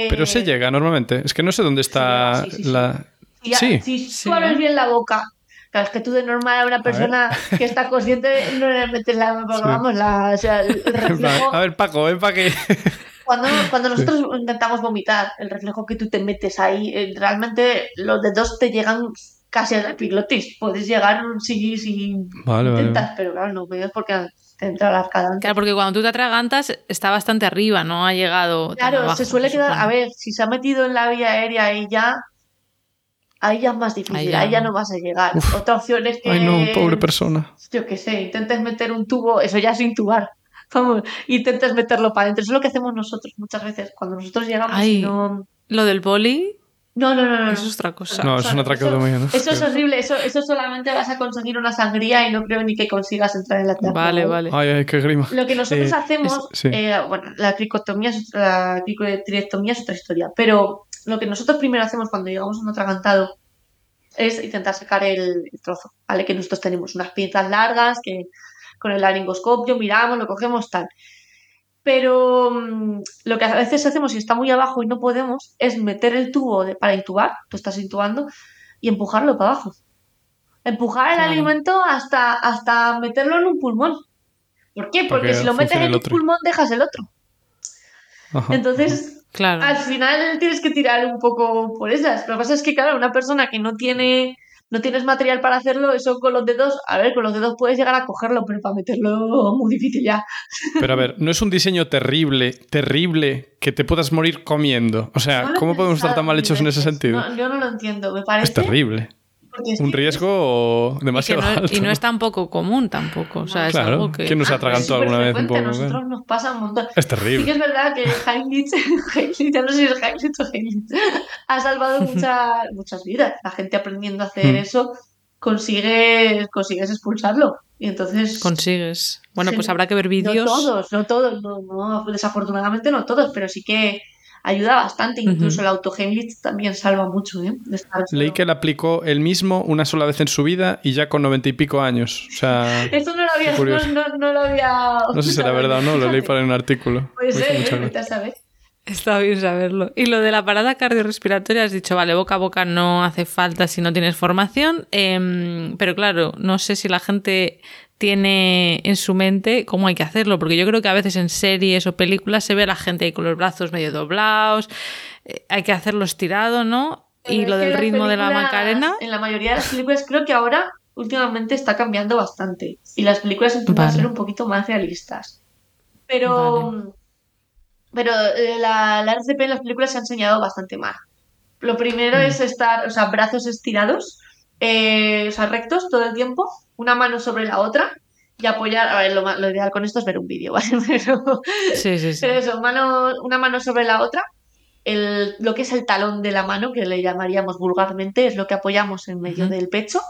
[SPEAKER 3] pero se llega normalmente. Es que no sé dónde está la.
[SPEAKER 2] sí. Si tú abres bien la boca, Claro, es que tú de normal a una persona que está consciente no le metes la, vamos, la, o sea, el reflejo...
[SPEAKER 3] A ver, Paco, ven para que...
[SPEAKER 2] Cuando, cuando nosotros intentamos vomitar, el reflejo que tú te metes ahí, eh, realmente los dedos te llegan casi a la epiglotis. Puedes llegar si, si intentas, pero claro, no es porque arcada.
[SPEAKER 1] Claro, porque cuando tú te atragantas está bastante arriba, no ha llegado.
[SPEAKER 2] Claro, se suele quedar. A ver, si se ha metido en la vía aérea ahí ya. Ahí ya es más difícil, ahí ya, no vas a llegar. Otra opción es que.
[SPEAKER 3] Ay, no, pobre persona.
[SPEAKER 2] Yo qué sé, intentes meter un tubo, eso ya sin tubar. Vamos, intentes meterlo para adentro. Eso es lo que hacemos nosotros muchas veces. Cuando nosotros llegamos y no.
[SPEAKER 1] Lo del boli,
[SPEAKER 2] no, no, no, no.
[SPEAKER 1] Eso es otra cosa.
[SPEAKER 3] No, es una traqueotomía,
[SPEAKER 2] ¿no? Eso es horrible. Eso, eso solamente vas a conseguir una sangría y no creo ni que consigas entrar en la trampa.
[SPEAKER 1] Vale, vale.
[SPEAKER 3] Ay, ay, qué grima.
[SPEAKER 2] Lo que nosotros eh, hacemos, eh, bueno, la cricotomía es otra, la es otra historia, pero lo que nosotros primero hacemos cuando llegamos a un atragantado es intentar sacar el, trozo, ¿vale? Que nosotros tenemos unas pinzas largas que con el laringoscopio miramos, lo cogemos, tal. Pero mm, lo que a veces hacemos si está muy abajo y no podemos es meter el tubo para intubar, tú estás intubando, y empujarlo para abajo. Empujar el alimento hasta, hasta meterlo en un pulmón. ¿Por qué? Porque si lo metes en un pulmón dejas el otro. Entonces, claro. al final tienes que tirar un poco por esas. Lo que pasa es que, claro, una persona que no tiene no tienes material para hacerlo, eso con los dedos, a ver, con los dedos puedes llegar a cogerlo, pero para meterlo muy difícil ya.
[SPEAKER 3] Pero a ver, no es un diseño terrible, terrible que te puedas morir comiendo. O sea, ¿cómo podemos estar tan mal hechos en ese sentido?
[SPEAKER 2] yo no lo entiendo, me parece.
[SPEAKER 3] Es terrible un riesgo demasiado
[SPEAKER 1] y
[SPEAKER 3] alto.
[SPEAKER 1] Y no es tan poco común tampoco. O sea, es
[SPEAKER 3] claro.
[SPEAKER 1] algo que...
[SPEAKER 3] ¿Quién nos ha atragantado alguna vez un poco? A
[SPEAKER 2] nosotros nos pasa un montón.
[SPEAKER 3] Es terrible.
[SPEAKER 2] Sí que es verdad que Heinrich, ya no sé si es Heinrich o Heinrich, ha salvado muchas muchas vidas. La gente aprendiendo a hacer hmm. eso consigues, consigues expulsarlo. Y entonces...
[SPEAKER 1] Consigues. Bueno, pues habrá que ver vídeos. No
[SPEAKER 2] todos, no todos, no, no, desafortunadamente no todos, pero sí que ayuda bastante. Incluso el auto también salva mucho. ¿eh?
[SPEAKER 3] Leí que le aplicó él mismo una sola vez en su vida y ya con noventa y pico años. O sea,
[SPEAKER 2] Eso no lo había. No, no, lo había...
[SPEAKER 3] no sé si era verdad o no, lo leí para un artículo.
[SPEAKER 2] Puede ser, ¿eh?
[SPEAKER 1] Está bien saberlo. Y lo de la parada cardiorrespiratoria, has dicho, vale, boca a boca no hace falta si no tienes formación, em, pero claro, no sé si la gente tiene en su mente cómo hay que hacerlo, porque yo creo que a veces en series o películas se ve a la gente ahí con los brazos medio doblados, eh, hay que hacerlo estirado, ¿no? y lo del ritmo de la Macarena.
[SPEAKER 2] En la mayoría de las películas creo que ahora últimamente está cambiando bastante y las películas empiezan a ser un poquito más realistas. Pero, pero eh, la, la RCP en las películas se ha enseñado bastante más. Lo primero mm. es estar, o sea, brazos estirados, eh, o sea, rectos todo el tiempo una mano sobre la otra y apoyar. A ver, lo, ideal con esto es ver un vídeo, ¿vale? Pero,
[SPEAKER 1] sí, sí, sí.
[SPEAKER 2] pero eso, mano, una mano sobre la otra. El, lo que es el talón de la mano, que le llamaríamos vulgarmente, es lo que apoyamos en medio del pecho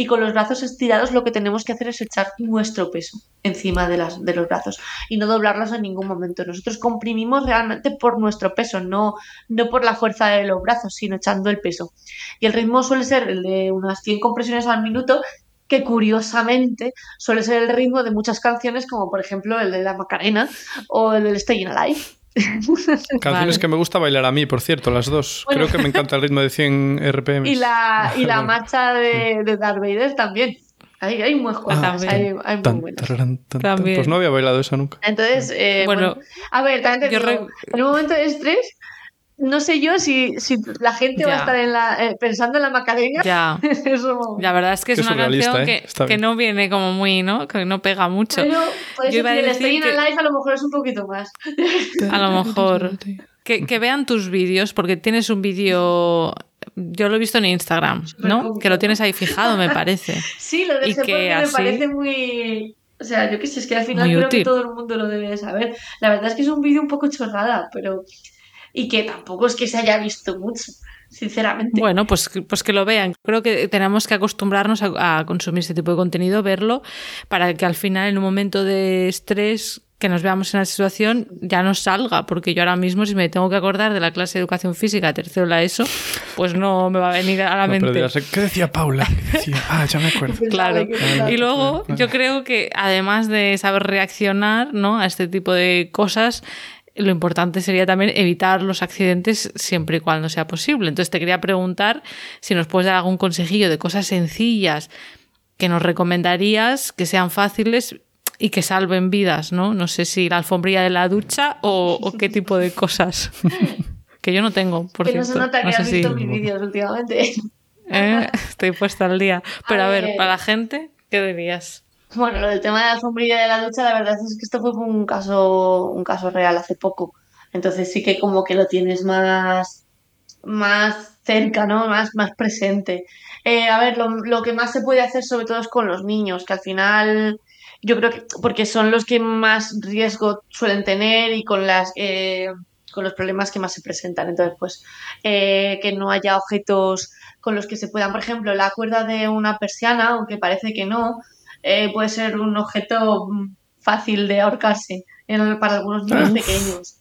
[SPEAKER 2] y con los brazos estirados lo que tenemos que hacer es echar nuestro peso encima de, las, de los brazos y no doblarlos en ningún momento. Nosotros comprimimos realmente por nuestro peso, no, no por la fuerza de los brazos, sino echando el peso. Y el ritmo suele ser el de unas 100 compresiones al minuto que curiosamente suele ser el ritmo de muchas canciones, como por ejemplo el de la Macarena o el del Staying Alive.
[SPEAKER 3] Canciones que me gusta bailar a mí, por cierto, las dos. Creo que me encanta el ritmo de 100 RPM.
[SPEAKER 2] Y la, y la marcha de, de Darth Vader también. Hay, hay muy buenas, hay, hay muy buenas.
[SPEAKER 3] Pues no había bailado esa nunca.
[SPEAKER 2] Entonces, eh, bueno, a ver, también te digo, en un momento de estrés no sé yo si, si la gente va a estar en la, eh, pensando en la Macarena.
[SPEAKER 1] Ya. La verdad es que es una canción ¿eh? que, que, no viene como muy, ¿no? Que no pega mucho.
[SPEAKER 2] Pero puede ser que el Stay in Life a lo mejor es un poquito más.
[SPEAKER 1] A lo mejor. Que, que vean tus vídeos, porque tienes un vídeo yo lo he visto en Instagram, ¿no? Que lo tienes ahí fijado, me parece.
[SPEAKER 2] Sí, lo de que me parece muy... O sea, yo qué sé, es que al final creo que todo el mundo lo debe saber. La verdad es que es un vídeo un poco chorrada, pero y que tampoco es que se haya visto mucho, sinceramente.
[SPEAKER 1] Bueno, pues, pues que lo vean. Creo que tenemos que acostumbrarnos a, consumir este tipo de contenido, verlo, para que al final, en un momento de estrés, que nos veamos en la situación ya nos salga, porque yo ahora mismo si me tengo que acordar de la clase de educación física tercero la ESO, pues no me va a venir a la mente.
[SPEAKER 3] ¿Qué decía Paula? Ah, ya me acuerdo.
[SPEAKER 1] claro. Y luego yo creo que además de saber reaccionar ¿no? a este tipo de cosas, lo importante sería también evitar los accidentes siempre y cuando sea posible. Entonces te quería preguntar si nos puedes dar algún consejillo de cosas sencillas que nos recomendarías, que sean fáciles y que salven vidas, ¿no? No sé si la alfombrilla de la ducha o, qué tipo de cosas. que yo no tengo, por
[SPEAKER 2] que
[SPEAKER 1] cierto.
[SPEAKER 2] No se nota que has visto mis vídeos últimamente.
[SPEAKER 1] Eh, estoy puesta al día. Pero a, ver, para la gente, ¿qué dirías?
[SPEAKER 2] Bueno, lo del tema de la alfombrilla de la ducha, la verdad es que esto fue un caso, un caso real hace poco. Entonces sí que como que lo tienes más, más cerca, ¿no? Más, más presente. Eh, a ver, lo, que más se puede hacer sobre todo es con los niños, que al final yo creo que porque son los que más riesgo suelen tener y con las eh, con los problemas que más se presentan. Entonces, pues eh, que no haya objetos con los que se puedan, por ejemplo, la cuerda de una persiana, aunque parece que no, eh, puede ser un objeto fácil de ahorcarse para algunos niños pequeños.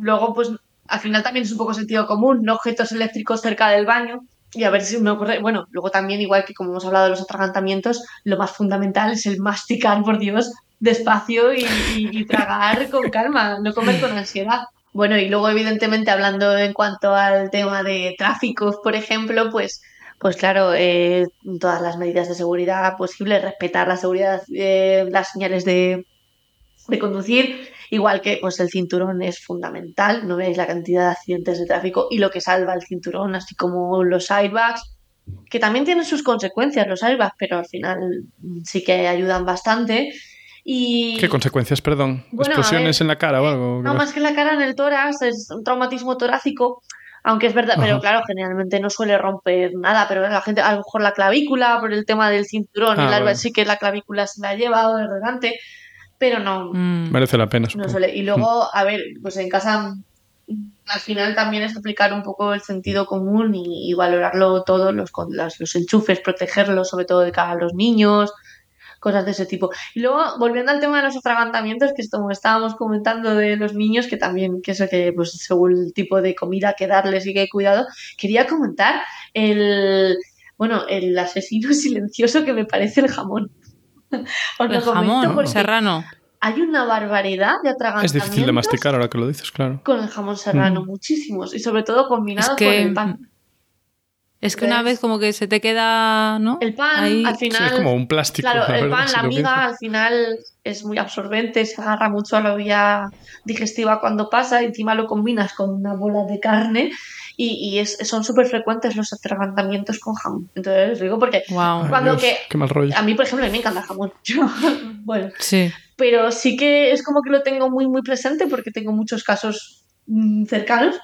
[SPEAKER 2] luego, pues al final también es un poco sentido común, no objetos eléctricos cerca del baño. Y a ver si me ocurre. Bueno, luego también, igual que como hemos hablado de los atragantamientos, lo más fundamental es el masticar, por Dios, despacio y, y tragar con calma, no comer con ansiedad. Bueno, y luego, evidentemente, hablando en cuanto al tema de tráficos, por ejemplo, pues pues claro, eh, todas las medidas de seguridad posibles, respetar la seguridad, eh, las señales de, conducir Igual que pues el cinturón es fundamental, no veáis la cantidad de accidentes de tráfico y lo que salva el cinturón, así como los airbags, que también tienen sus consecuencias los airbags, pero al final sí que ayudan bastante. Y...
[SPEAKER 3] ¿Qué consecuencias, perdón? ¿Explosiones en la cara o algo?
[SPEAKER 2] No, más que en la cara, en el tórax, es un traumatismo torácico aunque es verdad, pero claro, generalmente no suele romper nada, pero la gente, a lo mejor la clavícula, por el tema del cinturón, ah, el árbol sí que la clavícula se la ha llevado de delante, pero no.
[SPEAKER 3] Mm. Merece la pena.
[SPEAKER 2] No suele. Y luego, a ver, pues en casa al final también es aplicar un poco el sentido común y, valorarlo todo, los, los, los enchufes, protegerlos, sobre todo de cara a los niños, cosas de ese tipo. Y luego, volviendo al tema de los atragantamientos, que como estábamos comentando de los niños, que también, que eso que, pues, según el tipo de comida que darles y que hay cuidado, quería comentar el, bueno, el asesino silencioso que me parece el jamón.
[SPEAKER 1] el jamón serrano.
[SPEAKER 2] Hay una barbaridad de atragantamientos.
[SPEAKER 3] Es difícil de masticar ahora que lo dices, claro.
[SPEAKER 2] Con el jamón serrano, mm. muchísimos. Y sobre todo combinado con el pan.
[SPEAKER 1] Es que una vez como que se te queda, ¿no?
[SPEAKER 2] El pan al final...
[SPEAKER 3] es como un plástico.
[SPEAKER 2] Claro, el pan, la miga al final es muy absorbente, se agarra mucho a la vía digestiva cuando pasa, y encima lo combinas con una bola de carne y, es, son súper frecuentes los atragantamientos con jamón. Entonces digo porque cuando que...
[SPEAKER 3] Qué mal rollo.
[SPEAKER 2] A mí, por ejemplo, me encanta el jamón. bueno, sí. Pero sí que es como que lo tengo muy, muy presente porque tengo muchos casos mm, cercanos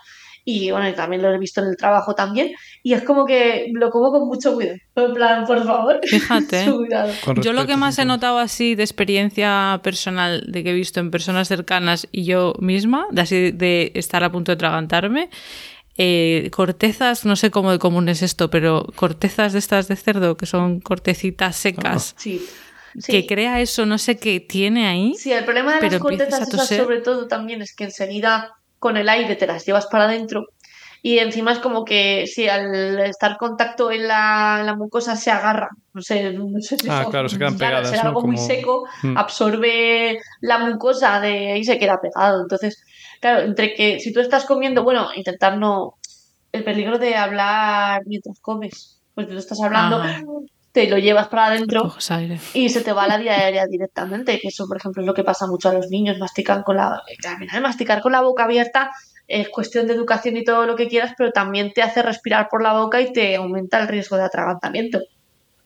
[SPEAKER 2] y bueno, también lo he visto en el trabajo también, y es como que lo como con mucho cuidado. En plan, por favor,
[SPEAKER 1] fíjate. yo lo que más he notado así de experiencia personal, de que he visto en personas cercanas y yo misma, de así de estar a punto de tragantarme, eh, cortezas, no sé cómo de común es esto, pero cortezas de estas de cerdo, que son cortecitas secas.
[SPEAKER 2] Ah. Sí.
[SPEAKER 1] que crea eso, no sé qué tiene ahí.
[SPEAKER 2] Sí, el problema de las cortezas esas sobre todo también es que enseguida con el aire te las llevas para adentro y encima es como que si al estar contacto en la, mucosa se agarra, no sé, no sé
[SPEAKER 3] si ah, claro, se quedan pegadas.
[SPEAKER 2] algo muy seco, mm. absorbe la mucosa de ahí se queda pegado. Entonces, claro, entre que si tú estás comiendo, bueno, intentar no. El peligro de hablar mientras comes. Pues tú estás hablando, te lo llevas para adentro y se te va la vía aérea directamente. Que eso, por ejemplo, es lo que pasa mucho a los niños. Mastican con la. masticar con la boca abierta es cuestión de educación y todo lo que quieras, pero también te hace respirar por la boca y te aumenta el riesgo de atragantamiento.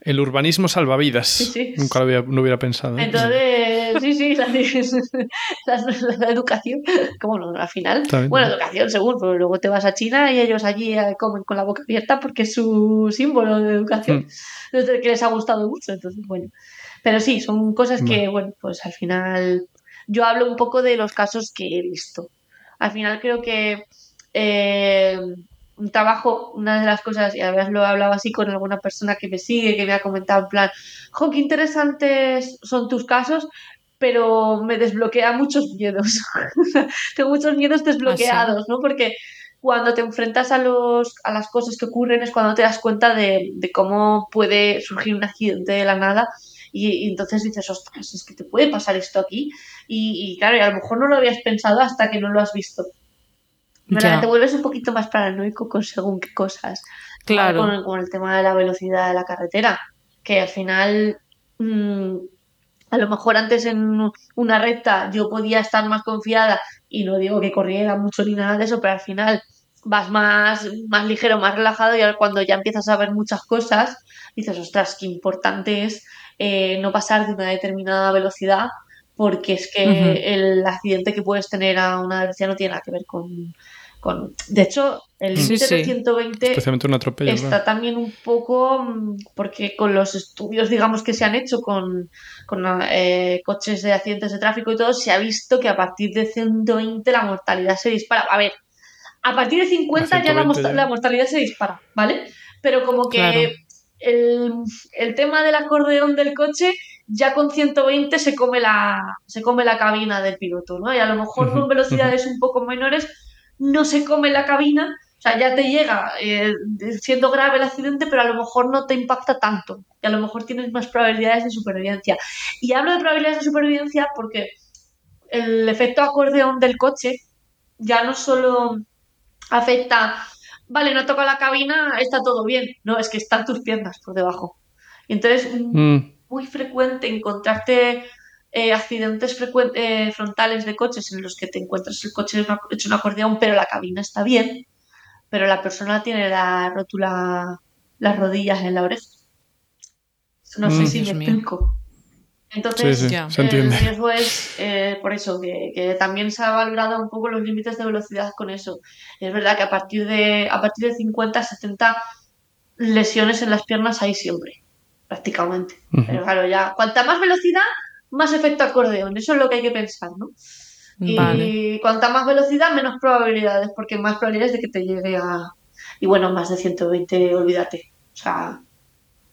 [SPEAKER 3] El urbanismo salvavidas. Sí, sí. Nunca lo, había, hubiera pensado.
[SPEAKER 2] ¿eh? Entonces, sí, sí, la, educación, como no, al final. Bueno, educación según, pero luego te vas a China y ellos allí eh, comen con la boca abierta porque es su símbolo de educación. Mm. que les ha gustado mucho, entonces, bueno. Pero sí, son cosas que, bueno, pues al final yo hablo un poco de los casos que he visto al final creo que eh, un trabajo, una de las cosas, y además lo he hablado así con alguna persona que me sigue, que me ha comentado en plan, jo, qué interesantes son tus casos, pero me desbloquea muchos miedos. Tengo muchos miedos desbloqueados, ¿no? Porque cuando te enfrentas a, los, a las cosas que ocurren es cuando te das cuenta de, cómo puede surgir un accidente de la nada y, entonces dices, ostras, es que te puede pasar esto aquí. Y, claro, y a lo mejor no lo habías pensado hasta que no lo has visto. Te vuelves un poquito más paranoico con según qué cosas. Claro. Con, el tema de la velocidad de la carretera. Que al final, mm, a lo mejor antes en una recta yo podía estar más confiada y no digo que corriera mucho ni nada de eso, pero al final vas más, más ligero, más relajado y ahora cuando ya empiezas a ver muchas cosas, dices, ostras, qué importante es eh, no pasar de una determinada velocidad porque es que el accidente que puedes tener a una velocidad no tiene nada que ver con... con... De hecho, el límite de 120 está también un poco mm, porque con los estudios, digamos, que se han hecho con, con eh, coches de accidentes de tráfico y todo, se ha visto que a partir de 120 la mortalidad se dispara. A ver, a partir de 50 ya, la, la, mortalidad se dispara, ¿vale? Pero como que el, tema del acordeón del coche, ya con 120 se come la, se come la cabina del piloto, ¿no? Y a lo mejor con velocidades un poco menores no se come la cabina, o sea, ya te llega eh, siendo grave el accidente, pero a lo mejor no te impacta tanto. Y a lo mejor tienes más probabilidades de supervivencia. Y hablo de probabilidades de supervivencia porque el efecto acordeón del coche ya no solo afecta vale, no toca la cabina, está todo bien. No, es que están tus piernas por debajo. Y entonces, mm. Muy frecuente encontrarte eh, accidentes eh, frontales de coches en los que te encuentras el coche hecho un acordeón, pero la cabina está bien, pero la persona tiene la rótula, las rodillas en la oreja. No sé mm. si me explico. Entonces, el riesgo es eh, por eso, que, también se ha valorado un poco los límites de velocidad con eso. Es verdad que a partir de, a partir de 50, 70 lesiones en las piernas hay siempre, prácticamente. Pero claro, ya, cuanta más velocidad, más efecto acordeón. Eso es lo que hay que pensar, ¿no? Y cuanta más velocidad, menos probabilidades, porque más probabilidades de que te llegue a. Y bueno, más de 120, olvídate. O sea,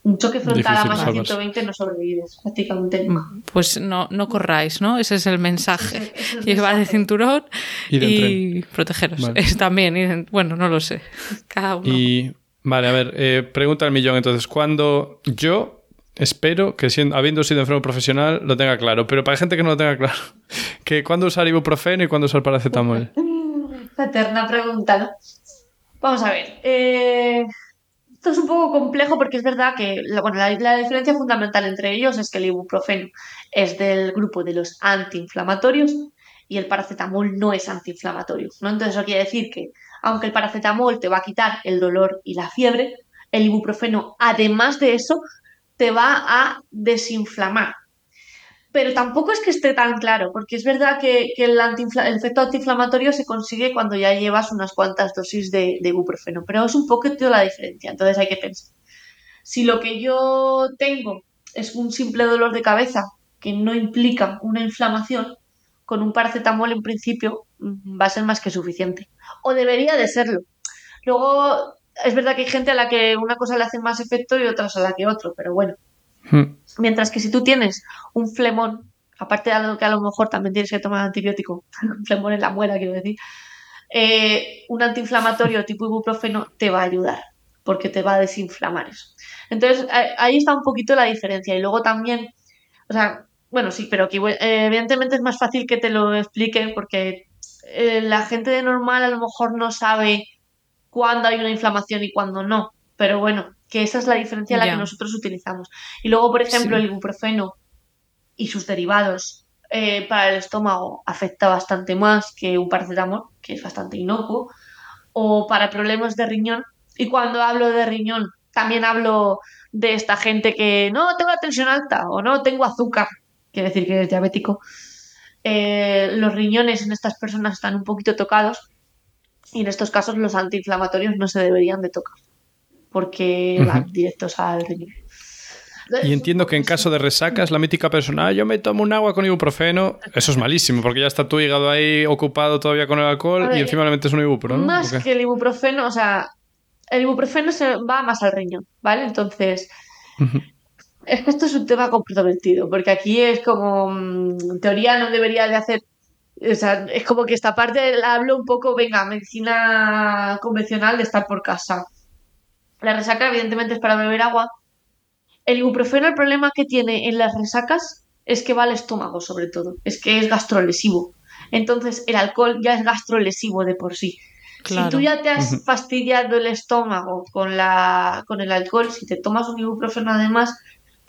[SPEAKER 2] un choque frontal a más de 120 no sobrevives, prácticamente
[SPEAKER 1] mm, Pues no, no corráis, ¿no? Ese es el mensaje. Llevar el cinturón y, protegeros. también, bueno, no lo sé. Cada uno.
[SPEAKER 3] Y vale, a ver, eh, pregunta al millón entonces. ¿Cuándo yo espero que siendo, habiendo sido enfermo profesional lo tenga claro? Pero para gente que no lo tenga claro, que ¿cuándo usar ibuprofeno y cuándo usar paracetamol?
[SPEAKER 2] Eterna pregunta, ¿no? Vamos a ver. Eh esto es un poco complejo porque es verdad que bueno, la, diferencia fundamental entre ellos es que el ibuprofeno es del grupo de los antiinflamatorios y el paracetamol no es antiinflamatorio. ¿no? Entonces eso quiere decir que aunque el paracetamol te va a quitar el dolor y la fiebre, el ibuprofeno además de eso te va a desinflamar pero tampoco es que esté tan claro, porque es verdad que, el, efecto antiinflamatorio se consigue cuando ya llevas unas cuantas dosis de, ibuprofeno, pero es un poquito la diferencia, entonces hay que pensar. Si lo que yo tengo es un simple dolor de cabeza que no implica una inflamación, con un paracetamol en principio mm, va a ser más que suficiente. O debería de serlo. Luego, es verdad que hay gente a la que una cosa le hace más efecto y otras a la que otro, pero bueno, Hmm. Mientras que si tú tienes un flemón, aparte de lo que a lo mejor también tienes que tomar antibiótico, un flemón en la muela, quiero decir, eh, un antiinflamatorio tipo ibuprofeno te va a ayudar, porque te va a desinflamar eso. Entonces, ahí está un poquito la diferencia. Y luego también, o sea, bueno, sí, pero eh, evidentemente es más fácil que te lo expliquen porque eh, la gente de normal a lo mejor no sabe cuándo hay una inflamación y cuándo no. Pero bueno, que esa es la diferencia la que nosotros utilizamos. Y luego, por ejemplo, el ibuprofeno y sus derivados eh, para el estómago afecta bastante más que un paracetamol, que es bastante inocuo, o para problemas de riñón. Y cuando hablo de riñón, también hablo de esta gente que no tengo la tensión alta o no tengo azúcar, quiere decir que es diabético. Eh, los riñones en estas personas están un poquito tocados y en estos casos los antiinflamatorios no se deberían de tocar porque van directos al riñón.
[SPEAKER 3] Y entiendo que en caso de resacas, la mítica persona, ah, yo me tomo un agua con ibuprofeno, eso es malísimo, porque ya está tu hígado ahí ocupado todavía con el alcohol y encima le metes un ibuprofeno.
[SPEAKER 2] Más que el ibuprofeno, o sea, el ibuprofeno se va más al riñón, ¿vale? Entonces, es que esto es un tema controvertido, porque aquí es como, mm, en teoría no debería de hacer, o sea, es como que esta parte hablo un poco, venga, medicina convencional de estar por casa. La resaca, evidentemente, es para beber agua. El ibuprofeno, el problema que tiene en las resacas es que va al estómago, sobre todo. Es que es gastrolesivo. Entonces, el alcohol ya es gastrolesivo de por sí. Si tú ya te has fastidiado el estómago con, la, con el alcohol, si te tomas un ibuprofeno además,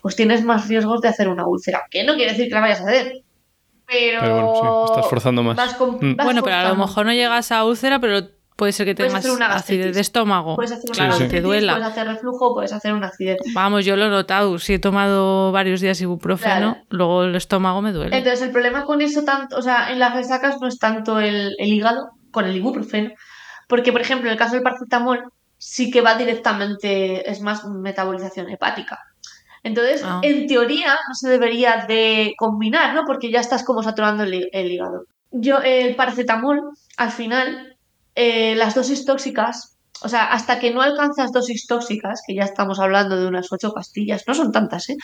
[SPEAKER 2] pues tienes más riesgos de hacer una úlcera. Que no quiere decir que la vayas a hacer. Pero,
[SPEAKER 3] bueno, estás forzando más.
[SPEAKER 1] Mm. bueno, pero a lo mejor no llegas a úlcera, pero Puede ser que tengas acidez de estómago.
[SPEAKER 2] Puedes hacer una te duela. puedes hacer reflujo, puedes hacer un accidente.
[SPEAKER 1] Vamos, yo lo he notado. Si he tomado varios días ibuprofeno, luego el estómago me duele.
[SPEAKER 2] Entonces, el problema con eso, tanto, o sea, en las resacas no es tanto el, hígado con el ibuprofeno, porque, por ejemplo, en el caso del paracetamol, sí que va directamente, es más metabolización hepática. Entonces, ah. en teoría, no se debería de combinar, ¿no? Porque ya estás como saturando el, el hígado. Yo, el paracetamol, al final, eh, las dosis tóxicas, o sea, hasta que no alcanzas dosis tóxicas, que ya estamos hablando de unas ocho pastillas, no son tantas, ¿eh?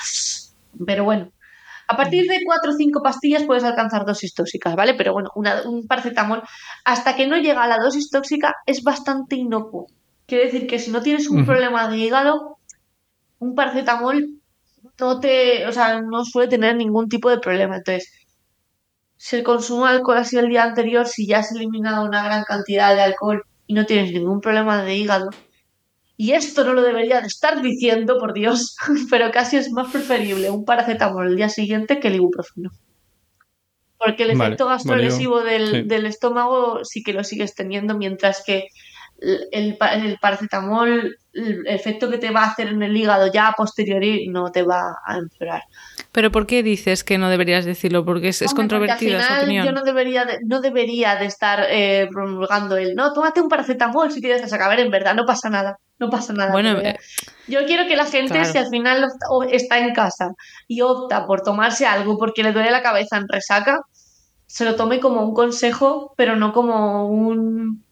[SPEAKER 2] Pero bueno, a partir de cuatro o cinco pastillas puedes alcanzar dosis tóxicas, ¿vale? Pero bueno, un paracetamol, hasta que no llega a la dosis tóxica, es bastante inocuo. Quiere decir que si no tienes un problema de hígado, un paracetamol no te, o sea, no suele tener ningún tipo de problema. Entonces, si el consumo de alcohol ha sido el día anterior, si ya has eliminado una gran cantidad de alcohol y no tienes ningún problema de hígado, y esto no lo debería de estar diciendo, por Dios, pero casi es más preferible un paracetamol el día siguiente que el ibuprofeno. Porque el efecto gastrolesivo del, estómago sí que lo sigues teniendo, mientras que el, el, paracetamol, el efecto que te va a hacer en el hígado ya a posteriori no te va a empeorar.
[SPEAKER 1] Pero ¿por qué dices que no deberías decirlo? Porque es, controvertida esa opinión.
[SPEAKER 2] Yo no debería de, no debería de estar eh, promulgando el no, tómate un paracetamol si tienes que sacar. en verdad, no pasa nada. No pasa nada. Bueno, eh, yo quiero que la gente, si al final está en casa y opta por tomarse algo porque le duele la cabeza en resaca, se lo tome como un consejo, pero no como un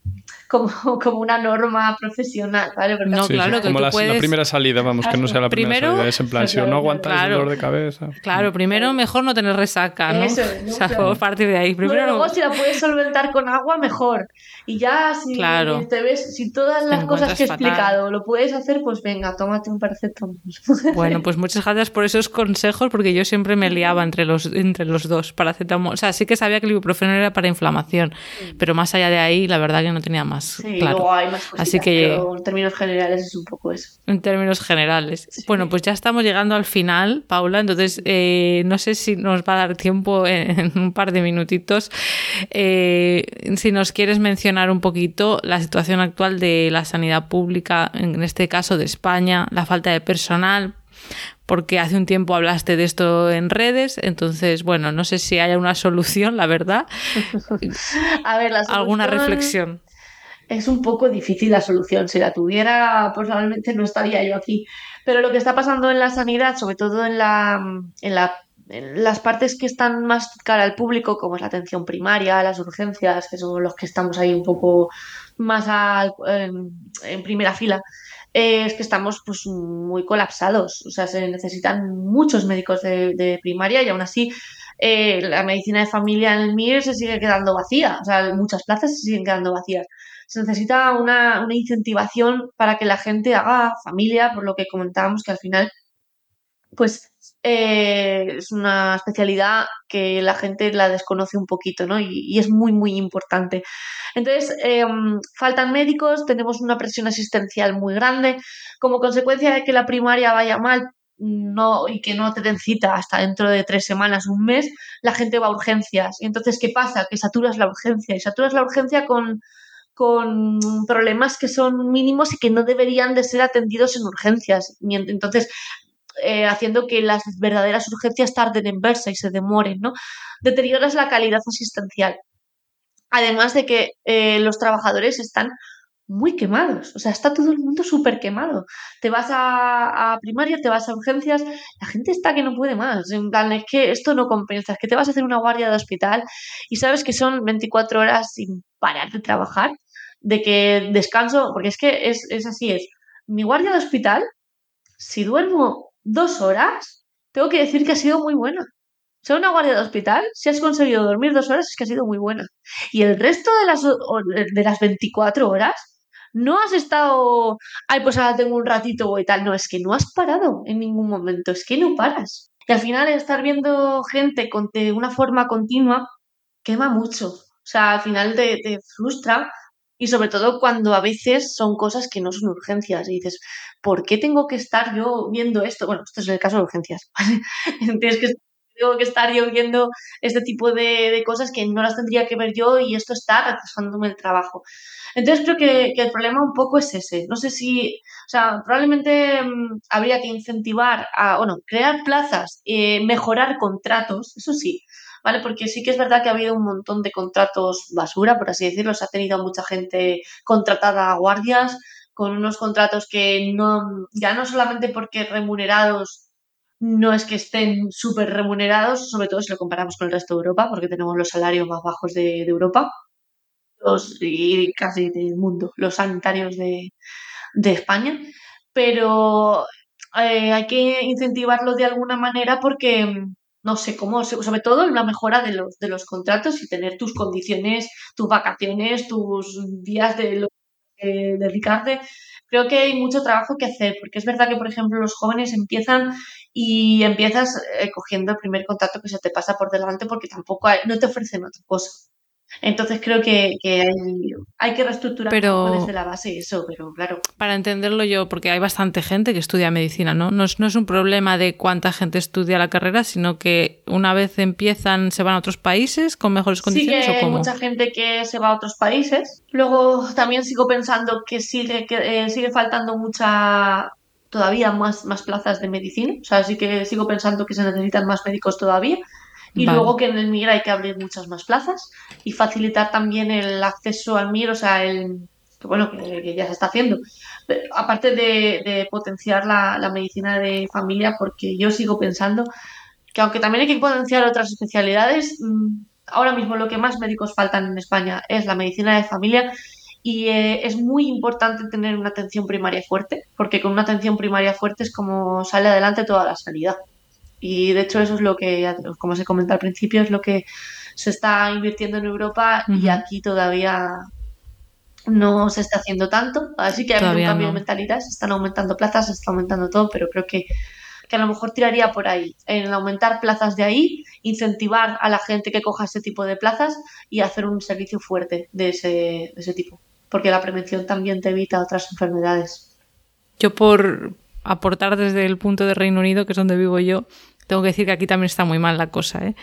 [SPEAKER 2] como, como una norma profesional, ¿vale?
[SPEAKER 3] no, claro, como la, primera salida, vamos, que no sea la primera salida, es en plan, si no aguantas el dolor de cabeza.
[SPEAKER 1] Claro, primero mejor no tener resaca, ¿no? Eso, o sea, a partir de ahí. Primero,
[SPEAKER 2] luego si la puedes solventar con agua, mejor. Y ya si te ves, si todas las cosas que he explicado lo puedes hacer, pues venga, tómate un paracetamol.
[SPEAKER 1] Bueno, pues muchas gracias por esos consejos, porque yo siempre me liaba entre los, entre los dos, paracetamol. O sea, sí que sabía que el ibuprofeno era para inflamación, pero más allá de ahí, la verdad que no tenía más
[SPEAKER 2] sí, Luego hay más cositas, Así que pero en términos generales es un poco eso.
[SPEAKER 1] En términos generales. Bueno, pues ya estamos llegando al final, Paula, entonces eh, no sé si nos va a dar tiempo en, un par de minutitos. Eh, si nos quieres mencionar un poquito la situación actual de la sanidad pública, en este caso de España, la falta de personal, porque hace un tiempo hablaste de esto en redes, entonces, bueno, no sé si haya una solución, la verdad.
[SPEAKER 2] a ver, la solución...
[SPEAKER 1] ¿Alguna reflexión?
[SPEAKER 2] Es un poco difícil la solución. Si la tuviera, probablemente no estaría yo aquí. Pero lo que está pasando en la sanidad, sobre todo en, la, en, la, en las partes que están más cara al público, como es la atención primaria, las urgencias, que son los que estamos ahí un poco más en, primera fila, es que estamos pues muy colapsados. O sea, se necesitan muchos médicos de, primaria y aún así eh, la medicina de familia en el MIR se sigue quedando vacía. O sea, muchas plazas se siguen quedando vacías se necesita una, una incentivación para que la gente haga familia, por lo que comentábamos que al final, pues eh, es una especialidad que la gente la desconoce un poquito, ¿no? Y, es muy, muy importante. Entonces, em, faltan médicos, tenemos una presión asistencial muy grande. Como consecuencia de que la primaria vaya mal no, y que no te den cita hasta dentro de tres semanas, un mes, la gente va a urgencias. Y entonces, ¿qué pasa? Que saturas la urgencia. Y saturas la urgencia con con problemas que son mínimos y que no deberían de ser atendidos en urgencias. Entonces, eh, haciendo que las verdaderas urgencias tarden en verse y se demoren, ¿no? Deterioras la calidad asistencial. Además de que eh, los trabajadores están muy quemados, o sea, está todo el mundo súper quemado. Te vas a, primaria, te vas a urgencias, la gente está que no puede más. En plan, es que esto no compensa, es que te vas a hacer una guardia de hospital y sabes que son 24 horas sin parar de trabajar de que descanso, porque es que es, así, es. Mi guardia de hospital, si duermo dos horas, tengo que decir que ha sido muy buena. O sea, una guardia de hospital, si has conseguido dormir dos horas, es que ha sido muy buena. Y el resto de las, de las 24 horas, no has estado, ay, pues ahora tengo un ratito y tal. No, es que no has parado en ningún momento, es que no paras. Y al final estar viendo gente con, de una forma continua quema mucho. O sea, al final te, te frustra y sobre todo cuando a veces son cosas que no son urgencias y dices, ¿por qué tengo que estar yo viendo esto? Bueno, esto es el caso de urgencias. Tienes que tengo que estar yo viendo este tipo de, cosas que no las tendría que ver yo y esto está retrasándome el trabajo. Entonces creo que, el problema un poco es ese. No sé si, o sea, probablemente mm, habría que incentivar a, bueno, crear plazas, eh, mejorar contratos, eso sí, ¿vale? Porque sí que es verdad que ha habido un montón de contratos basura, por así decirlo, se ha tenido mucha gente contratada a guardias con unos contratos que no, ya no solamente porque remunerados no es que estén súper remunerados, sobre todo si lo comparamos con el resto de Europa, porque tenemos los salarios más bajos de, Europa los, y casi del mundo, los sanitarios de, España, pero eh, hay que incentivarlo de alguna manera porque no sé cómo, sobre todo la mejora de los, de los contratos y tener tus condiciones, tus vacaciones, tus días de, de Ricardo. Creo que hay mucho trabajo que hacer, porque es verdad que, por ejemplo, los jóvenes empiezan y empiezas eh, cogiendo el primer contacto que se te pasa por delante porque tampoco no te ofrecen otra cosa. Entonces creo que, hay, que reestructurar desde la base eso, pero claro.
[SPEAKER 1] Para entenderlo yo, porque hay bastante gente que estudia medicina, ¿no? No es, no es un problema de cuánta gente estudia la carrera, sino que una vez empiezan se van a otros países con mejores condiciones.
[SPEAKER 2] Sí, que hay mucha gente que se va a otros países. Luego también sigo pensando que sigue, que, eh, sigue faltando mucha todavía más, más plazas de medicina. O sea, sí que sigo pensando que se necesitan más médicos todavía y luego que en el MIR hay que abrir muchas más plazas y facilitar también el acceso al MIR, o sea, el que bueno, que, ya se está haciendo. aparte de, potenciar la, medicina de familia, porque yo sigo pensando que aunque también hay que potenciar otras especialidades, mm, ahora mismo lo que más médicos faltan en España es la medicina de familia y eh, es muy importante tener una atención primaria fuerte, porque con una atención primaria fuerte es como sale adelante toda la sanidad. Y de hecho eso es lo que, como se comenta al principio, es lo que se está invirtiendo en Europa y aquí todavía no se está haciendo tanto. Así que ha habido un cambio de mentalidad, se están aumentando plazas, se está aumentando todo, pero creo que, que a lo mejor tiraría por ahí, en aumentar plazas de ahí, incentivar a la gente que coja ese tipo de plazas y hacer un servicio fuerte de ese, de ese tipo, porque la prevención también te evita otras enfermedades.
[SPEAKER 1] Yo por aportar desde el punto de Reino Unido, que es donde vivo yo, tengo que decir que aquí también está muy mal la cosa, ¿eh?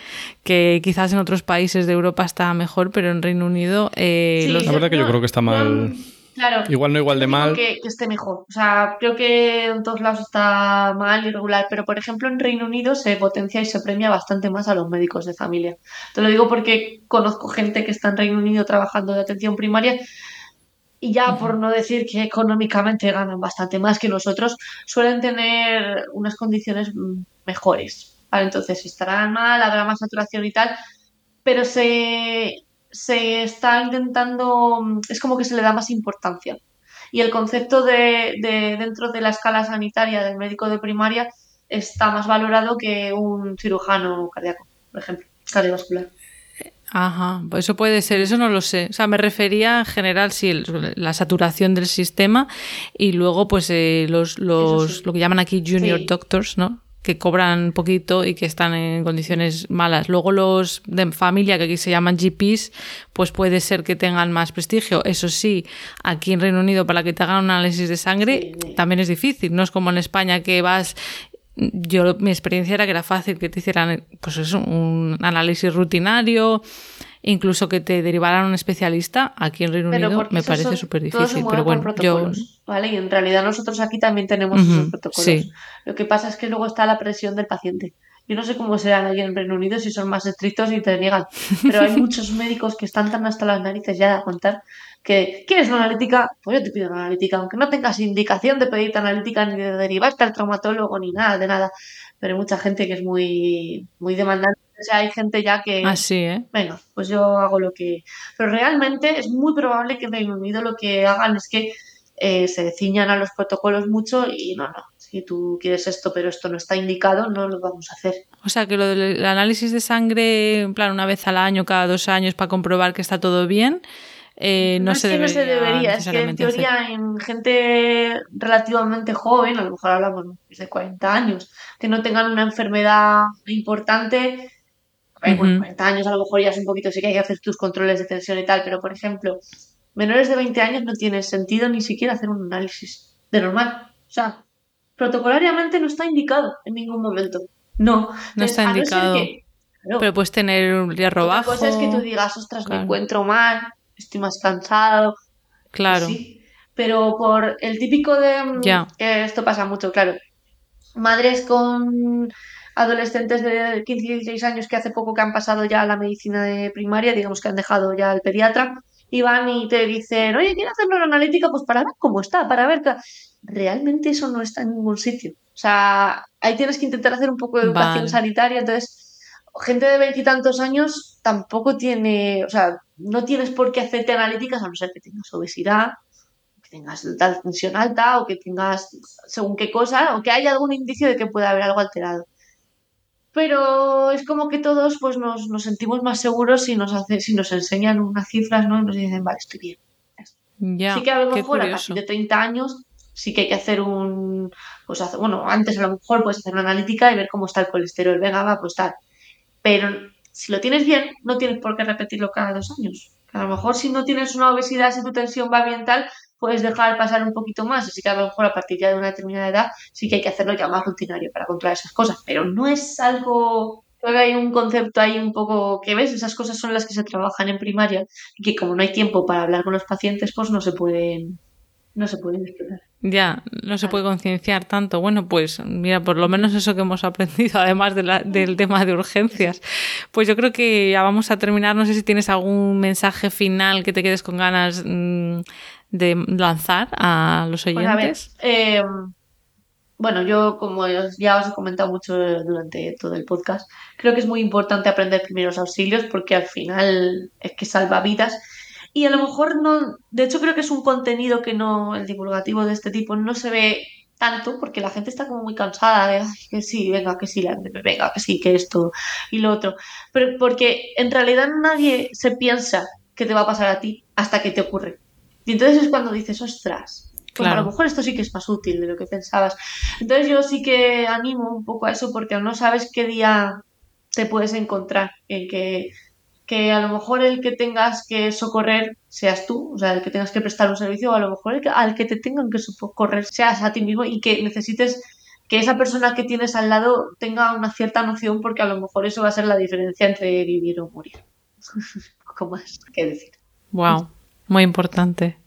[SPEAKER 1] que quizás en otros países de Europa está mejor, pero en Reino Unido... Eh,
[SPEAKER 3] la verdad que yo creo que está mal. Claro, igual no igual de mal.
[SPEAKER 2] Que, que, esté mejor. O sea, creo que en todos lados está mal y regular, pero por ejemplo en Reino Unido se potencia y se premia bastante más a los médicos de familia. Te lo digo porque conozco gente que está en Reino Unido trabajando de atención primaria y ya por no decir que económicamente ganan bastante más que nosotros, suelen tener unas condiciones mejores. ¿vale? Entonces estarán mal, habrá más saturación y tal, pero se, se está intentando, es como que se le da más importancia. Y el concepto de, de dentro de la escala sanitaria del médico de primaria está más valorado que un cirujano cardíaco, por ejemplo, cardiovascular.
[SPEAKER 1] Ajá, pues eso puede ser, eso no lo sé. O sea, me refería en general, sí, la saturación del sistema y luego, pues, eh, los, los lo que llaman aquí junior doctors, ¿no? Que cobran poquito y que están en condiciones malas. Luego los de familia, que aquí se llaman GPs, pues puede ser que tengan más prestigio. Eso sí, aquí en Reino Unido para que te hagan un análisis de sangre también es difícil. No es como en España que vas yo mi experiencia era que era fácil que te hicieran pues eso, un análisis rutinario, incluso que te derivaran a un especialista. Aquí en Reino Unido me parece súper difícil, pero bueno, yo...
[SPEAKER 2] ¿vale? Y en realidad nosotros aquí también tenemos esos protocolos. Lo que pasa es que luego está la presión del paciente. Yo no sé cómo serán allí en Reino Unido, si son más estrictos y te niegan, pero hay muchos médicos que están tan hasta las narices ya de contar que ¿quieres una analítica? Pues yo te pido una analítica, aunque no tengas indicación de pedirte analítica ni de derivarte al traumatólogo ni nada, de nada. Pero hay mucha gente que es muy, muy demandante. O sea, hay gente ya que...
[SPEAKER 1] Así, ¿eh?
[SPEAKER 2] Venga, pues yo hago lo que... Pero realmente es muy probable que en Reino Unido lo que hagan es que eh, se ciñan a los protocolos mucho y no, no, si tú quieres esto pero esto no está indicado, no lo vamos a hacer.
[SPEAKER 1] O sea, que lo del análisis de sangre, en plan, una vez al año, cada dos años, para comprobar que está todo bien, eh, no, se debería.
[SPEAKER 2] No se debería, es que en teoría en gente relativamente joven, a lo mejor hablamos de 40 años, que no tengan una enfermedad importante, 40 años a lo mejor ya es un poquito, sí que hay que hacer tus controles de tensión y tal, pero por ejemplo, menores de 20 años no tiene sentido ni siquiera hacer un análisis de normal. O sea, protocolariamente no está indicado en ningún momento. No,
[SPEAKER 1] no está indicado. pero puedes tener un hierro bajo.
[SPEAKER 2] La cosa es que tú digas, ostras, me encuentro mal, estoy más cansado.
[SPEAKER 1] Claro.
[SPEAKER 2] Pero por el típico de. Ya. esto pasa mucho, claro. Madres con adolescentes de 15 y 16 años que hace poco que han pasado ya a la medicina de primaria, digamos que han dejado ya al pediatra, y van y te dicen, oye, quiero hacer una analítica, pues para ver cómo está, para ver que realmente eso no está en ningún sitio. O sea, ahí tienes que intentar hacer un poco de educación sanitaria, entonces gente de veintitantos años tampoco tiene, o sea, no tienes por qué hacerte analíticas a no ser que tengas obesidad, que tengas tensión alta o que tengas según qué cosa, o que haya algún indicio de que pueda haber algo alterado. Pero es como que todos pues nos, nos sentimos más seguros si nos hace, si nos enseñan unas cifras, ¿no? Y nos dicen, vale, estoy bien.
[SPEAKER 1] Ya,
[SPEAKER 2] sí que a lo mejor a partir de 30 años sí que hay que hacer un, pues bueno, antes a lo mejor puedes hacer una analítica y ver cómo está el colesterol, venga, va, pues tal. Pero si lo tienes bien, no tienes por qué repetirlo cada dos años. A lo mejor si no tienes una obesidad, si tu tensión va bien tal, puedes dejar pasar un poquito más. Así que a lo mejor a partir ya de una determinada edad sí que hay que hacerlo ya más rutinario para controlar esas cosas. Pero no es algo Creo que hay un concepto ahí un poco que ves, esas cosas son las que se trabajan en primaria y que como no hay tiempo para hablar con los pacientes, pues no se pueden no se pueden explorar.
[SPEAKER 1] Ya, no se puede concienciar tanto. Bueno, pues mira, por lo menos eso que hemos aprendido, además de del tema de urgencias. Pues yo creo que ya vamos a terminar. No sé si tienes algún mensaje final que te quedes con ganas mm, de lanzar a los pues oyentes.
[SPEAKER 2] eh, bueno, yo como ya os he comentado mucho durante todo el podcast, creo que es muy importante aprender primeros auxilios porque al final es que salva vidas. Y a lo mejor no, de hecho creo que es un contenido que no, el divulgativo de este tipo no se ve tanto porque la gente está como muy cansada de que sí, venga, que sí, venga, que sí, que esto y lo otro. Pero porque en realidad nadie se piensa que te va a pasar a ti hasta que te ocurre. Y entonces es cuando dices, ostras, pues a lo mejor esto sí que es más útil de lo que pensabas. Entonces yo sí que animo un poco a eso porque no sabes qué día te puedes encontrar en que, que a lo mejor el que tengas que socorrer seas tú, o sea, el que tengas que prestar un servicio, o a lo mejor el que, al que te tengan que socorrer seas a ti mismo y que necesites que esa persona que tienes al lado tenga una cierta noción porque a lo mejor eso va a ser la diferencia entre vivir o morir. poco más que decir.
[SPEAKER 1] Wow, muy importante.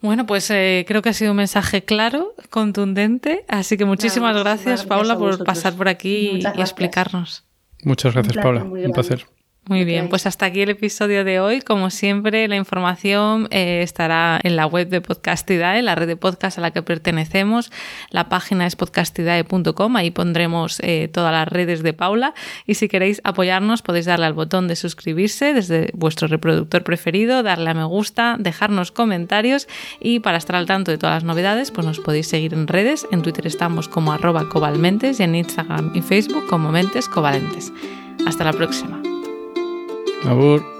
[SPEAKER 1] Bueno, pues eh, creo que ha sido un mensaje claro, contundente, así que muchísimas gracias, Paula, por pasar por aquí y explicarnos.
[SPEAKER 3] Muchas gracias, Paula. Un placer.
[SPEAKER 1] Muy bien, pues hasta aquí el episodio de hoy. Como siempre, la información eh, estará en la web de Podcastidae, la red de podcast a la que pertenecemos. La página es podcastidae.com, ahí pondremos eh, todas las redes de Paula. Y si queréis apoyarnos, podéis darle al botón de suscribirse desde vuestro reproductor preferido, darle a me gusta, dejarnos comentarios y para estar al tanto de todas las novedades, pues nos podéis seguir en redes. En Twitter estamos como arroba cobalmentes y en Instagram y Facebook como mentes covalentes. Hasta la próxima.
[SPEAKER 3] Abur.